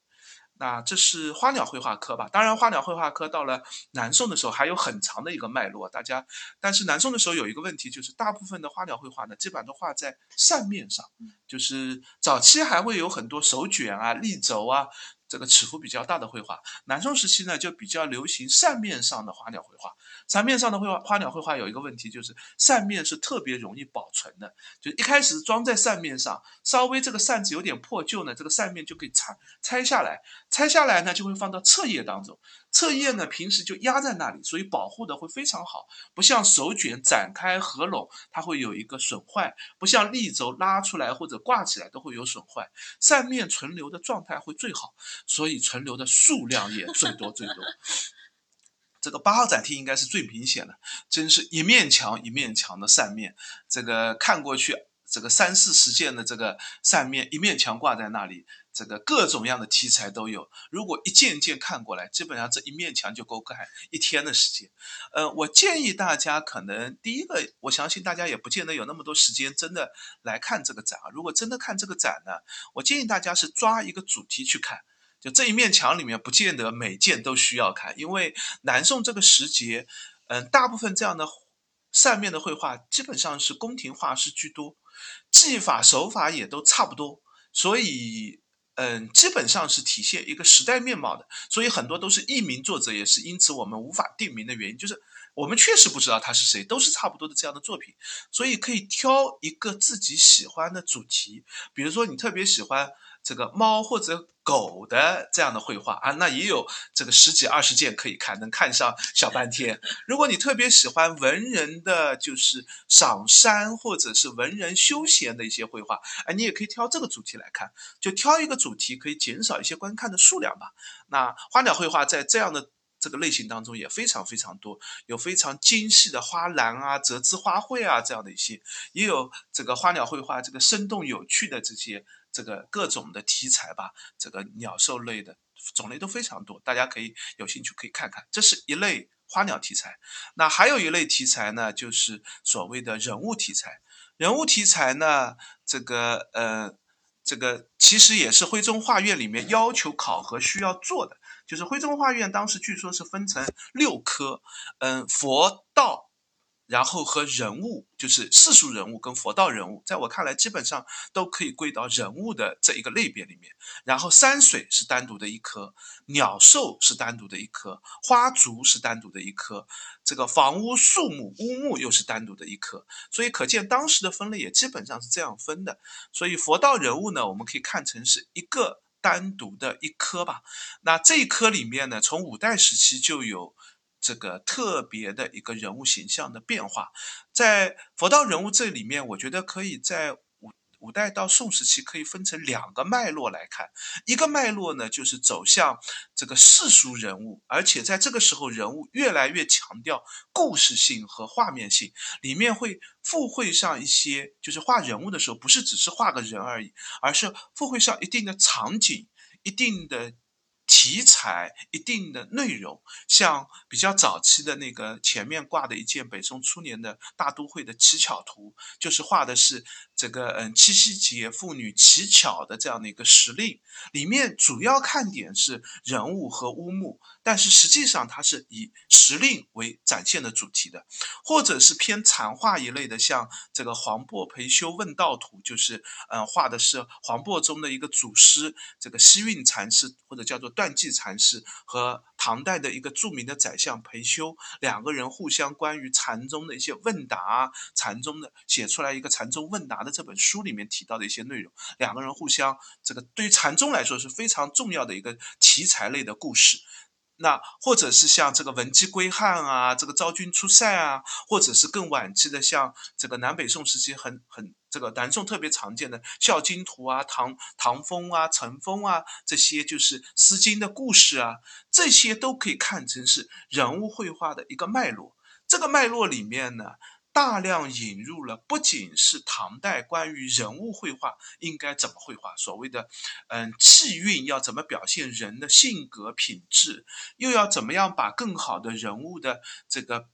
那这是花鸟绘画科吧？当然，花鸟绘画科到了南宋的时候还有很长的一个脉络。大家，但是南宋的时候有一个问题，就是大部分的花鸟绘画呢，基本上都画在扇面上，就是早期还会有很多手卷啊、立轴啊。这个尺幅比较大的绘画，南宋时期呢就比较流行扇面上的花鸟绘画。扇面上的绘画，花鸟绘画有一个问题，就是扇面是特别容易保存的。就一开始装在扇面上，稍微这个扇子有点破旧呢，这个扇面就可以拆拆下来，拆下来呢就会放到册页当中。册页呢平时就压在那里，所以保护的会非常好，不像手卷展开合拢，它会有一个损坏；不像立轴拉出来或者挂起来都会有损坏。扇面存留的状态会最好。所以存留的数量也最多最多，这个八号展厅应该是最明显的，真是一面墙一面墙的扇面，这个看过去，这个三四十件的这个扇面，一面墙挂在那里，这个各种样的题材都有。如果一件件看过来，基本上这一面墙就够盖一天的时间。呃，我建议大家可能第一个，我相信大家也不见得有那么多时间真的来看这个展啊。如果真的看这个展呢，我建议大家是抓一个主题去看。就这一面墙里面，不见得每件都需要看，因为南宋这个时节，嗯，大部分这样的扇面的绘画基本上是宫廷画师居多，技法手法也都差不多，所以嗯，基本上是体现一个时代面貌的。所以很多都是佚名作者，也是因此我们无法定名的原因，就是我们确实不知道他是谁，都是差不多的这样的作品。所以可以挑一个自己喜欢的主题，比如说你特别喜欢。这个猫或者狗的这样的绘画啊，那也有这个十几二十件可以看，能看上小半天。如果你特别喜欢文人的，就是赏山或者是文人休闲的一些绘画，哎，你也可以挑这个主题来看，就挑一个主题，可以减少一些观看的数量吧。那花鸟绘画在这样的这个类型当中也非常非常多，有非常精细的花篮啊、折枝花卉啊这样的一些，也有这个花鸟绘画这个生动有趣的这些。这个各种的题材吧，这个鸟兽类的种类都非常多，大家可以有兴趣可以看看。这是一类花鸟题材，那还有一类题材呢，就是所谓的人物题材。人物题材呢，这个呃，这个其实也是徽宗画院里面要求考核需要做的，就是徽宗画院当时据说是分成六科，嗯，佛道。然后和人物，就是世俗人物跟佛道人物，在我看来，基本上都可以归到人物的这一个类别里面。然后山水是单独的一科，鸟兽是单独的一科，花竹是单独的一科，这个房屋树木屋木又是单独的一科。所以可见当时的分类也基本上是这样分的。所以佛道人物呢，我们可以看成是一个单独的一颗吧。那这一颗里面呢，从五代时期就有。这个特别的一个人物形象的变化，在佛道人物这里面，我觉得可以在五代到宋时期可以分成两个脉络来看。一个脉络呢，就是走向这个世俗人物，而且在这个时候，人物越来越强调故事性和画面性，里面会附会上一些，就是画人物的时候，不是只是画个人而已，而是附会上一定的场景，一定的。题材一定的内容，像比较早期的那个前面挂的一件北宋初年的大都会的乞巧图，就是画的是这个嗯七夕节妇女乞巧的这样的一个时令，里面主要看点是人物和乌木。但是实际上，它是以时令为展现的主题的，或者是偏禅画一类的，像这个黄檗培修问道图，就是嗯画的是黄檗中的一个祖师，这个西运禅师或者叫做断际禅师和唐代的一个著名的宰相裴修两个人互相关于禅宗的一些问答，禅宗的写出来一个禅宗问答的这本书里面提到的一些内容，两个人互相这个对于禅宗来说是非常重要的一个题材类的故事。那或者是像这个文姬归汉啊，这个昭君出塞啊，或者是更晚期的像这个南北宋时期很很这个南宋特别常见的《孝经图》啊、唐唐风啊、陈风啊这些就是《诗经》的故事啊，这些都可以看成是人物绘画的一个脉络。这个脉络里面呢。大量引入了不仅是唐代关于人物绘画应该怎么绘画，所谓的嗯气韵要怎么表现人的性格品质，又要怎么样把更好的人物的这个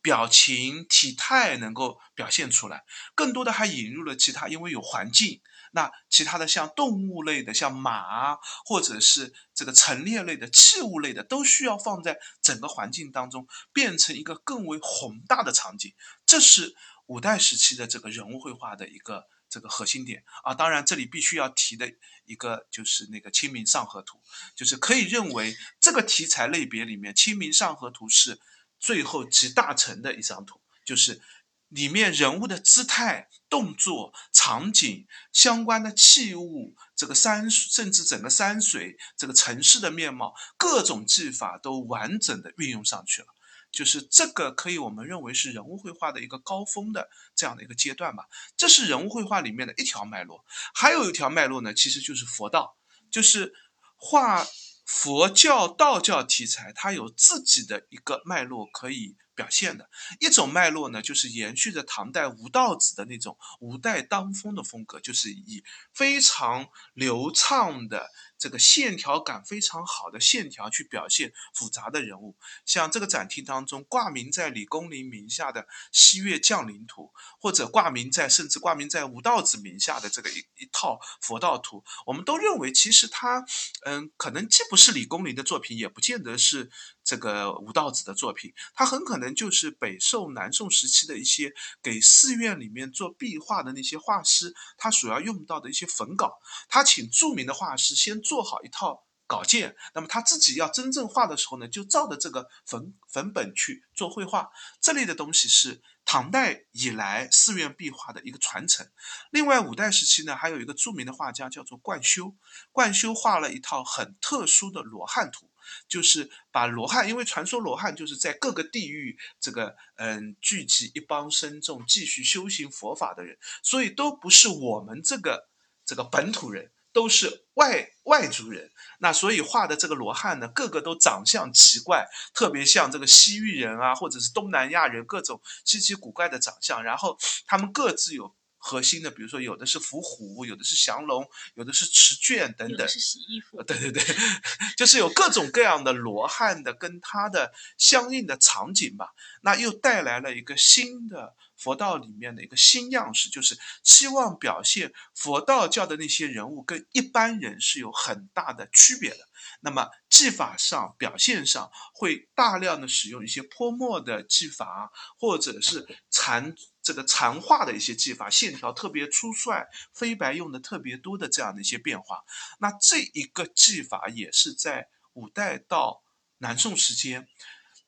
表情体态能够表现出来，更多的还引入了其他，因为有环境。那其他的像动物类的，像马，或者是这个陈列类的器物类的，都需要放在整个环境当中，变成一个更为宏大的场景。这是五代时期的这个人物绘画的一个这个核心点啊。当然，这里必须要提的一个就是那个《清明上河图》，就是可以认为这个题材类别里面，《清明上河图》是最后集大成的一张图，就是。里面人物的姿态、动作、场景相关的器物，这个山甚至整个山水、这个城市的面貌，各种技法都完整的运用上去了。就是这个可以我们认为是人物绘画的一个高峰的这样的一个阶段吧。这是人物绘画里面的一条脉络，还有一条脉络呢，其实就是佛道，就是画佛教、道教题材，它有自己的一个脉络可以。表现的一种脉络呢，就是延续着唐代吴道子的那种吴代当风的风格，就是以非常流畅的。这个线条感非常好的线条去表现复杂的人物，像这个展厅当中挂名在李公麟名下的《西岳降临图》，或者挂名在甚至挂名在吴道子名下的这个一一套佛道图，我们都认为其实他，嗯，可能既不是李公麟的作品，也不见得是这个吴道子的作品，他很可能就是北宋、南宋时期的一些给寺院里面做壁画的那些画师，他所要用到的一些粉稿，他请著名的画师先做好一套。稿件，那么他自己要真正画的时候呢，就照着这个粉粉本去做绘画。这类的东西是唐代以来寺院壁画的一个传承。另外，五代时期呢，还有一个著名的画家叫做冠休，冠休画了一套很特殊的罗汉图，就是把罗汉，因为传说罗汉就是在各个地域这个嗯聚集一帮僧众继续修行佛法的人，所以都不是我们这个这个本土人。都是外外族人，那所以画的这个罗汉呢，个个都长相奇怪，特别像这个西域人啊，或者是东南亚人，各种稀奇古怪的长相。然后他们各自有核心的，比如说有的是伏虎，有的是降龙，有的是持卷等等。是洗衣服。对对对，就是有各种各样的罗汉的跟他的相应的场景吧。那又带来了一个新的。佛道里面的一个新样式，就是希望表现佛道教的那些人物跟一般人是有很大的区别的。那么技法上、表现上会大量的使用一些泼墨的技法，或者是残这个残画的一些技法，线条特别粗率，飞白用的特别多的这样的一些变化。那这一个技法也是在五代到南宋时间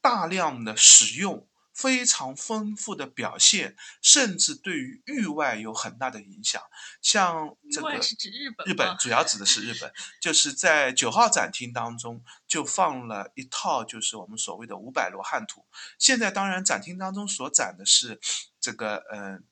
大量的使用。非常丰富的表现，甚至对于域外有很大的影响。像这个是指日本，日本主要指的是日本，就是在九号展厅当中就放了一套，就是我们所谓的五百罗汉图。现在当然展厅当中所展的是这个，嗯，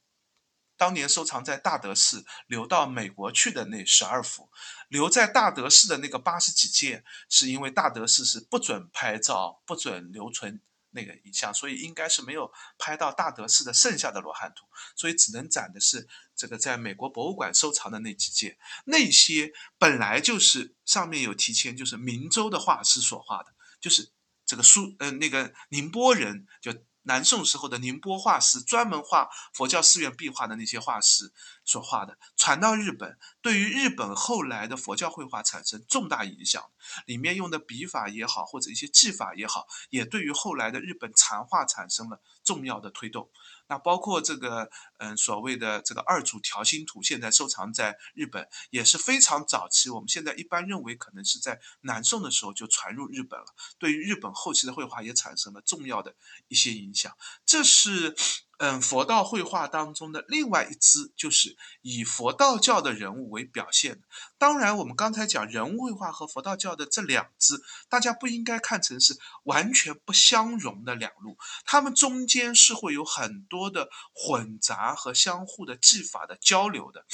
当年收藏在大德寺留到美国去的那十二幅，留在大德寺的那个八十几件，是因为大德寺是不准拍照、不准留存。那个影像，所以应该是没有拍到大德寺的剩下的罗汉图，所以只能展的是这个在美国博物馆收藏的那几件。那些本来就是上面有提前，就是明州的画师所画的，就是这个苏嗯那个宁波人就。南宋时候的宁波画师，专门画佛教寺院壁画的那些画师所画的，传到日本，对于日本后来的佛教绘画产生重大影响。里面用的笔法也好，或者一些技法也好，也对于后来的日本禅画产生了重要的推动。那包括这个，嗯，所谓的这个二组条形图，现在收藏在日本，也是非常早期。我们现在一般认为，可能是在南宋的时候就传入日本了，对于日本后期的绘画也产生了重要的一些影响。这是。嗯，佛道绘画当中的另外一支，就是以佛道教的人物为表现。当然，我们刚才讲人物绘画和佛道教的这两支，大家不应该看成是完全不相容的两路，他们中间是会有很多的混杂和相互的技法的交流的。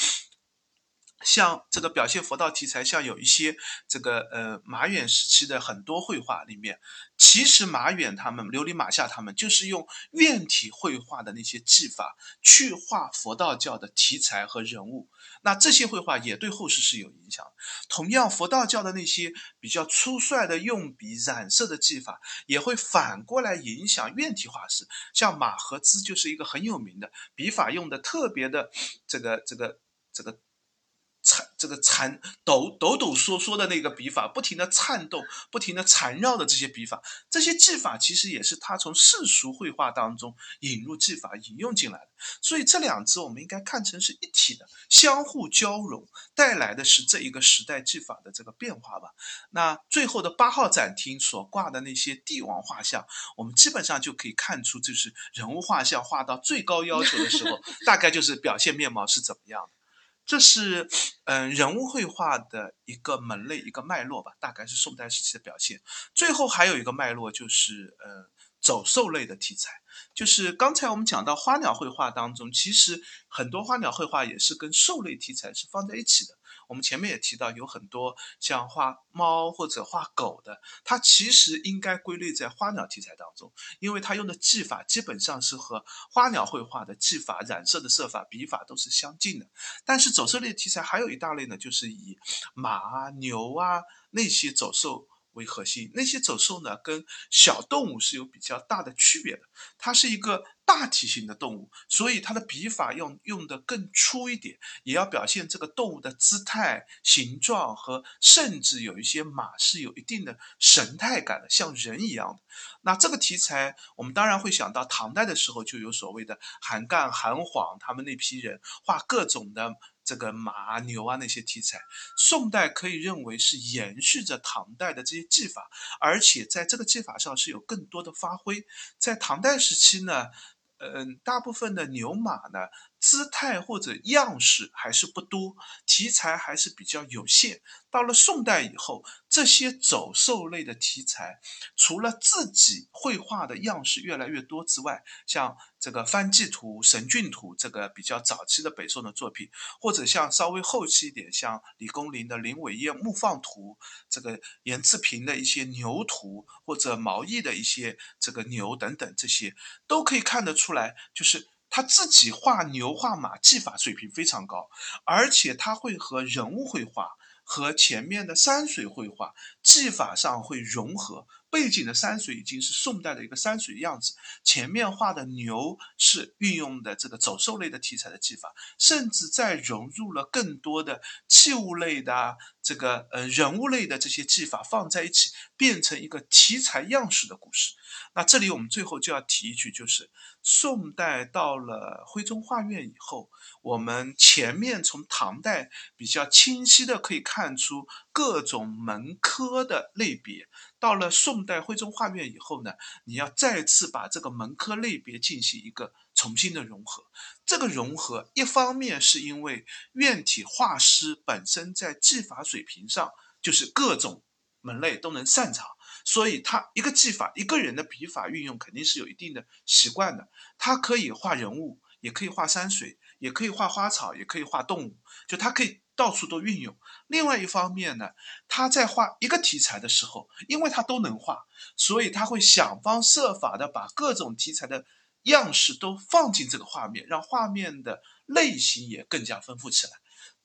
像这个表现佛道题材，像有一些这个呃马远时期的很多绘画里面，其实马远他们、琉璃马下他们就是用院体绘画的那些技法去画佛道教的题材和人物。那这些绘画也对后世是有影响。同样，佛道教的那些比较粗率的用笔染色的技法，也会反过来影响院体画师。像马和之就是一个很有名的笔法，用的特别的这个这个这个。缠这个缠抖抖抖嗦嗦的那个笔法，不停的颤动，不停的缠绕的这些笔法，这些技法其实也是他从世俗绘画当中引入技法引用进来的。所以这两支我们应该看成是一体的，相互交融，带来的是这一个时代技法的这个变化吧。那最后的八号展厅所挂的那些帝王画像，我们基本上就可以看出，就是人物画像画到最高要求的时候，大概就是表现面貌是怎么样的。这是嗯人物绘画的一个门类一个脉络吧，大概是宋代时期的表现。最后还有一个脉络就是呃走兽类的题材。就是刚才我们讲到花鸟绘画当中，其实很多花鸟绘画也是跟兽类题材是放在一起的。我们前面也提到，有很多像画猫或者画狗的，它其实应该归类在花鸟题材当中，因为它用的技法基本上是和花鸟绘画的技法、染色的色法、笔法都是相近的。但是走兽类题材还有一大类呢，就是以马啊、牛啊那些走兽为核心，那些走兽呢，跟小动物是有比较大的区别的。它是一个大体型的动物，所以它的笔法用用的更粗一点，也要表现这个动物的姿态、形状和甚至有一些马是有一定的神态感的，像人一样的。那这个题材，我们当然会想到唐代的时候就有所谓的韩干、韩晃他们那批人画各种的。这个马牛啊那些题材，宋代可以认为是延续着唐代的这些技法，而且在这个技法上是有更多的发挥。在唐代时期呢，嗯，大部分的牛马呢。姿态或者样式还是不多，题材还是比较有限。到了宋代以后，这些走兽类的题材，除了自己绘画的样式越来越多之外，像这个《番记图》《神骏图》这个比较早期的北宋的作品，或者像稍微后期一点，像李公麟的《林伟业木放图》，这个严次平的一些牛图，或者毛毅的一些这个牛等等，这些都可以看得出来，就是。他自己画牛画马技法水平非常高，而且他会和人物绘画和前面的山水绘画技法上会融合。背景的山水已经是宋代的一个山水样子，前面画的牛是运用的这个走兽类的题材的技法，甚至再融入了更多的器物类的这个呃人物类的这些技法放在一起，变成一个题材样式的故事。那这里我们最后就要提一句，就是宋代到了徽宗画院以后，我们前面从唐代比较清晰的可以看出各种门科科的类别，到了宋代徽宗画院以后呢，你要再次把这个门科类别进行一个重新的融合。这个融合一方面是因为院体画师本身在技法水平上就是各种门类都能擅长。所以他一个技法，一个人的笔法运用肯定是有一定的习惯的。他可以画人物，也可以画山水，也可以画花草，也可以画动物，就他可以到处都运用。另外一方面呢，他在画一个题材的时候，因为他都能画，所以他会想方设法的把各种题材的样式都放进这个画面，让画面的类型也更加丰富起来。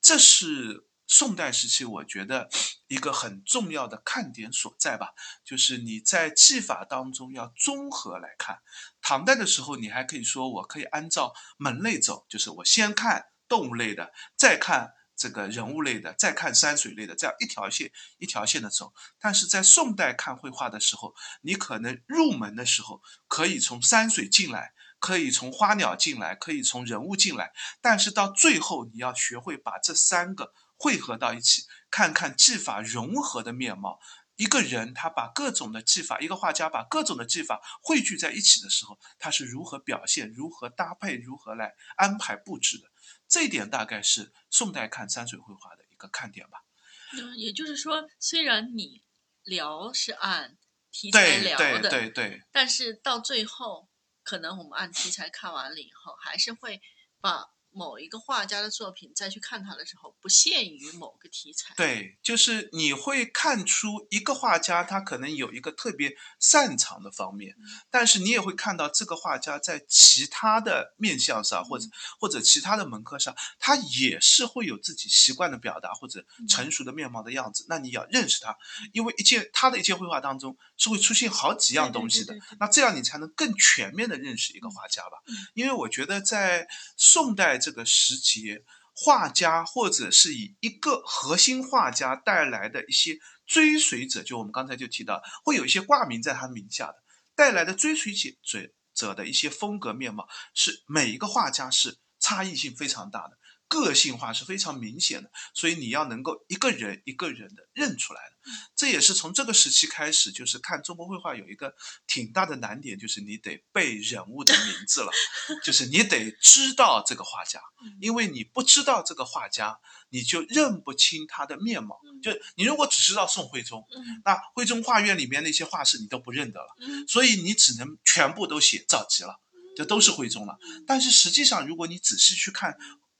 这是。宋代时期，我觉得 一个很重要的看点所在吧，就是你在技法当中要综合来看。唐代的时候，你还可以说我可以按照门类走，就是我先看动物类的，再看这个人物类的，再看山水类的，这样一条线一条线的走。但是在宋代看绘画的时候，你可能入门的时候可以从山水进来，可以从花鸟进来，可以从人物进来，但是到最后你要学会把这三个。汇合到一起，看看技法融合的面貌。一个人他把各种的技法，一个画家把各种的技法汇聚在一起的时候，他是如何表现、如何搭配、如何来安排布置的？这一点大概是宋代看山水绘画的一个看点吧。嗯，也就是说，虽然你聊是按题材聊的，对对对，但是到最后，可能我们按题材看完了以后，还是会把。某一个画家的作品再去看他的时候，不限于某个题材。对，就是你会看出一个画家他可能有一个特别擅长的方面，但是你也会看到这个画家在其他的面相上，或者或者其他的门科上，他也是会有自己习惯的表达或者成熟的面貌的样子。那你要认识他，因为一件他的一件绘画当中是会出现好几样东西的，那这样你才能更全面的认识一个画家吧。因为我觉得在宋代。这这个时节，画家或者是以一个核心画家带来的一些追随者，就我们刚才就提到，会有一些挂名在他名下的带来的追随者者的一些风格面貌，是每一个画家是差异性非常大的。个性化是非常明显的，所以你要能够一个人一个人的认出来的，这也是从这个时期开始，就是看中国绘画有一个挺大的难点，就是你得背人物的名字了，就是你得知道这个画家，因为你不知道这个画家，你就认不清他的面貌。就你如果只知道宋徽宗，那徽宗画院里面那些画室你都不认得了，所以你只能全部都写赵佶了，就都是徽宗了。但是实际上，如果你仔细去看。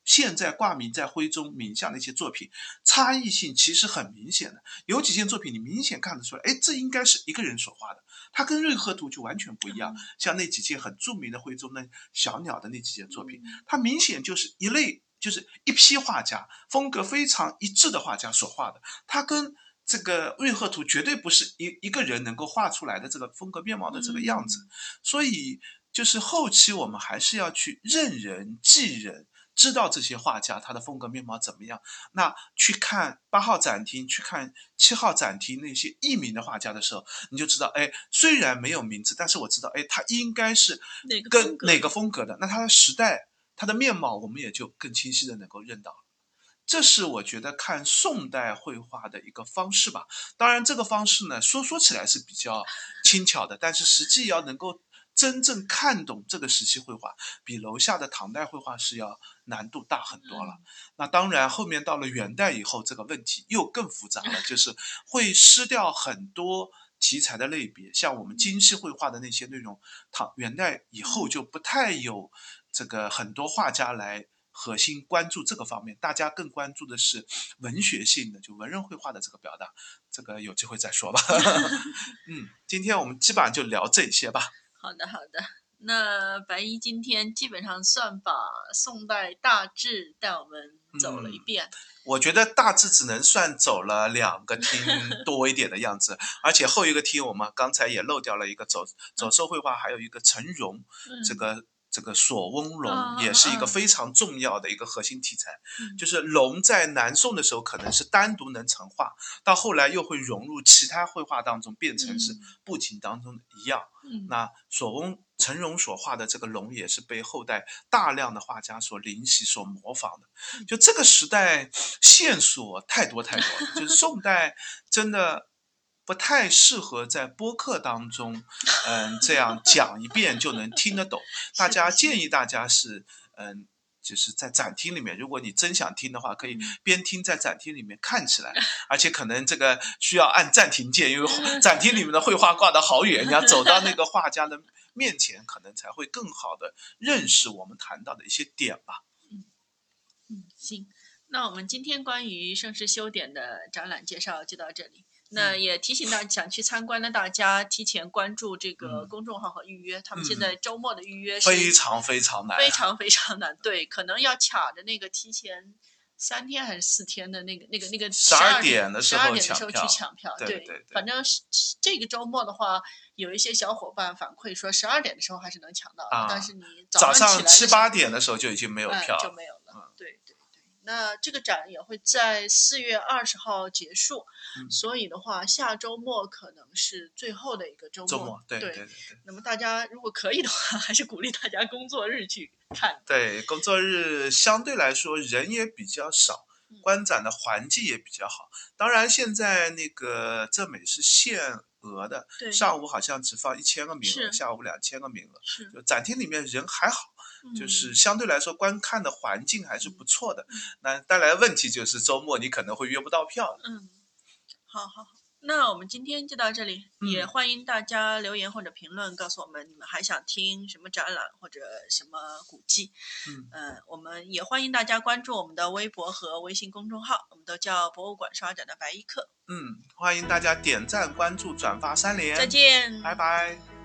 现在挂名在徽宗名下的一些作品，差异性其实很明显的。有几件作品你明显看得出来，哎，这应该是一个人所画的，它跟《瑞鹤图》就完全不一样。像那几件很著名的徽宗那小鸟的那几件作品，它明显就是一类，就是一批画家风格非常一致的画家所画的，它跟。这个瑞鹤图绝对不是一一个人能够画出来的这个风格面貌的这个样子，所以就是后期我们还是要去认人记人，知道这些画家他的风格面貌怎么样。那去看八号展厅，去看七号展厅那些艺名的画家的时候，你就知道，哎，虽然没有名字，但是我知道，哎，他应该是跟哪个风格的，那他的时代、他的面貌，我们也就更清晰的能够认到了。这是我觉得看宋代绘画的一个方式吧。当然，这个方式呢，说说起来是比较轻巧的，但是实际要能够真正看懂这个时期绘画，比楼下的唐代绘画是要难度大很多了。那当然，后面到了元代以后，这个问题又更复杂了，就是会失掉很多题材的类别，像我们精细绘画的那些内容，唐元代以后就不太有这个很多画家来。核心关注这个方面，大家更关注的是文学性的，就文人绘画的这个表达，这个有机会再说吧。嗯，今天我们基本上就聊这些吧。好的，好的。那白衣今天基本上算把宋代大致带我们走了一遍。我觉得大致只能算走了两个厅多一点的样子，而且后一个厅我们刚才也漏掉了一个走走兽绘画，还有一个陈容这个。这个锁翁龙也是一个非常重要的一个核心题材，就是龙在南宋的时候可能是单独能成画，到后来又会融入其他绘画当中，变成是布景当中的一样。那锁翁陈荣所画的这个龙也是被后代大量的画家所临习、所模仿的。就这个时代线索太多太多了，就是宋代真的。不太适合在播客当中，嗯，这样讲一遍就能听得懂。大家建议大家是，嗯，就是在展厅里面，如果你真想听的话，可以边听在展厅里面看起来，而且可能这个需要按暂停键，因为 展厅里面的绘画挂得好远，你要走到那个画家的面前，可能才会更好的认识我们谈到的一些点吧。嗯嗯，行，那我们今天关于盛世修典的展览介绍就到这里。那也提醒大想去参观的大家提前关注这个公众号和预约，他们现在周末的预约非常非常难，非常非常难。对，可能要卡着那个提前三天还是四天的那个那个那个十二点的时候去抢票。对对，反正是这个周末的话，有一些小伙伴反馈说十二点的时候还是能抢到，但是你早上七八点的时候就已经没有票，就没有了。对。那这个展也会在四月二十号结束，所以的话，下周末可能是最后的一个周末。周末，对对对。那么大家如果可以的话，还是鼓励大家工作日去看。对，工作日相对来说人也比较少，观展的环境也比较好。当然，现在那个浙美是限额的，上午好像只放一千个名额，下午两千个名额。是。就展厅里面人还好。就是相对来说，观看的环境还是不错的。那带来的问题就是周末你可能会约不到票。嗯，好好好，那我们今天就到这里，也欢迎大家留言或者评论，告诉我们你们还想听什么展览或者什么古迹。嗯，我们也欢迎大家关注我们的微博和微信公众号，我们都叫博物馆刷展的白衣客。嗯，欢迎大家点赞、关注、转发三连。再见，拜拜。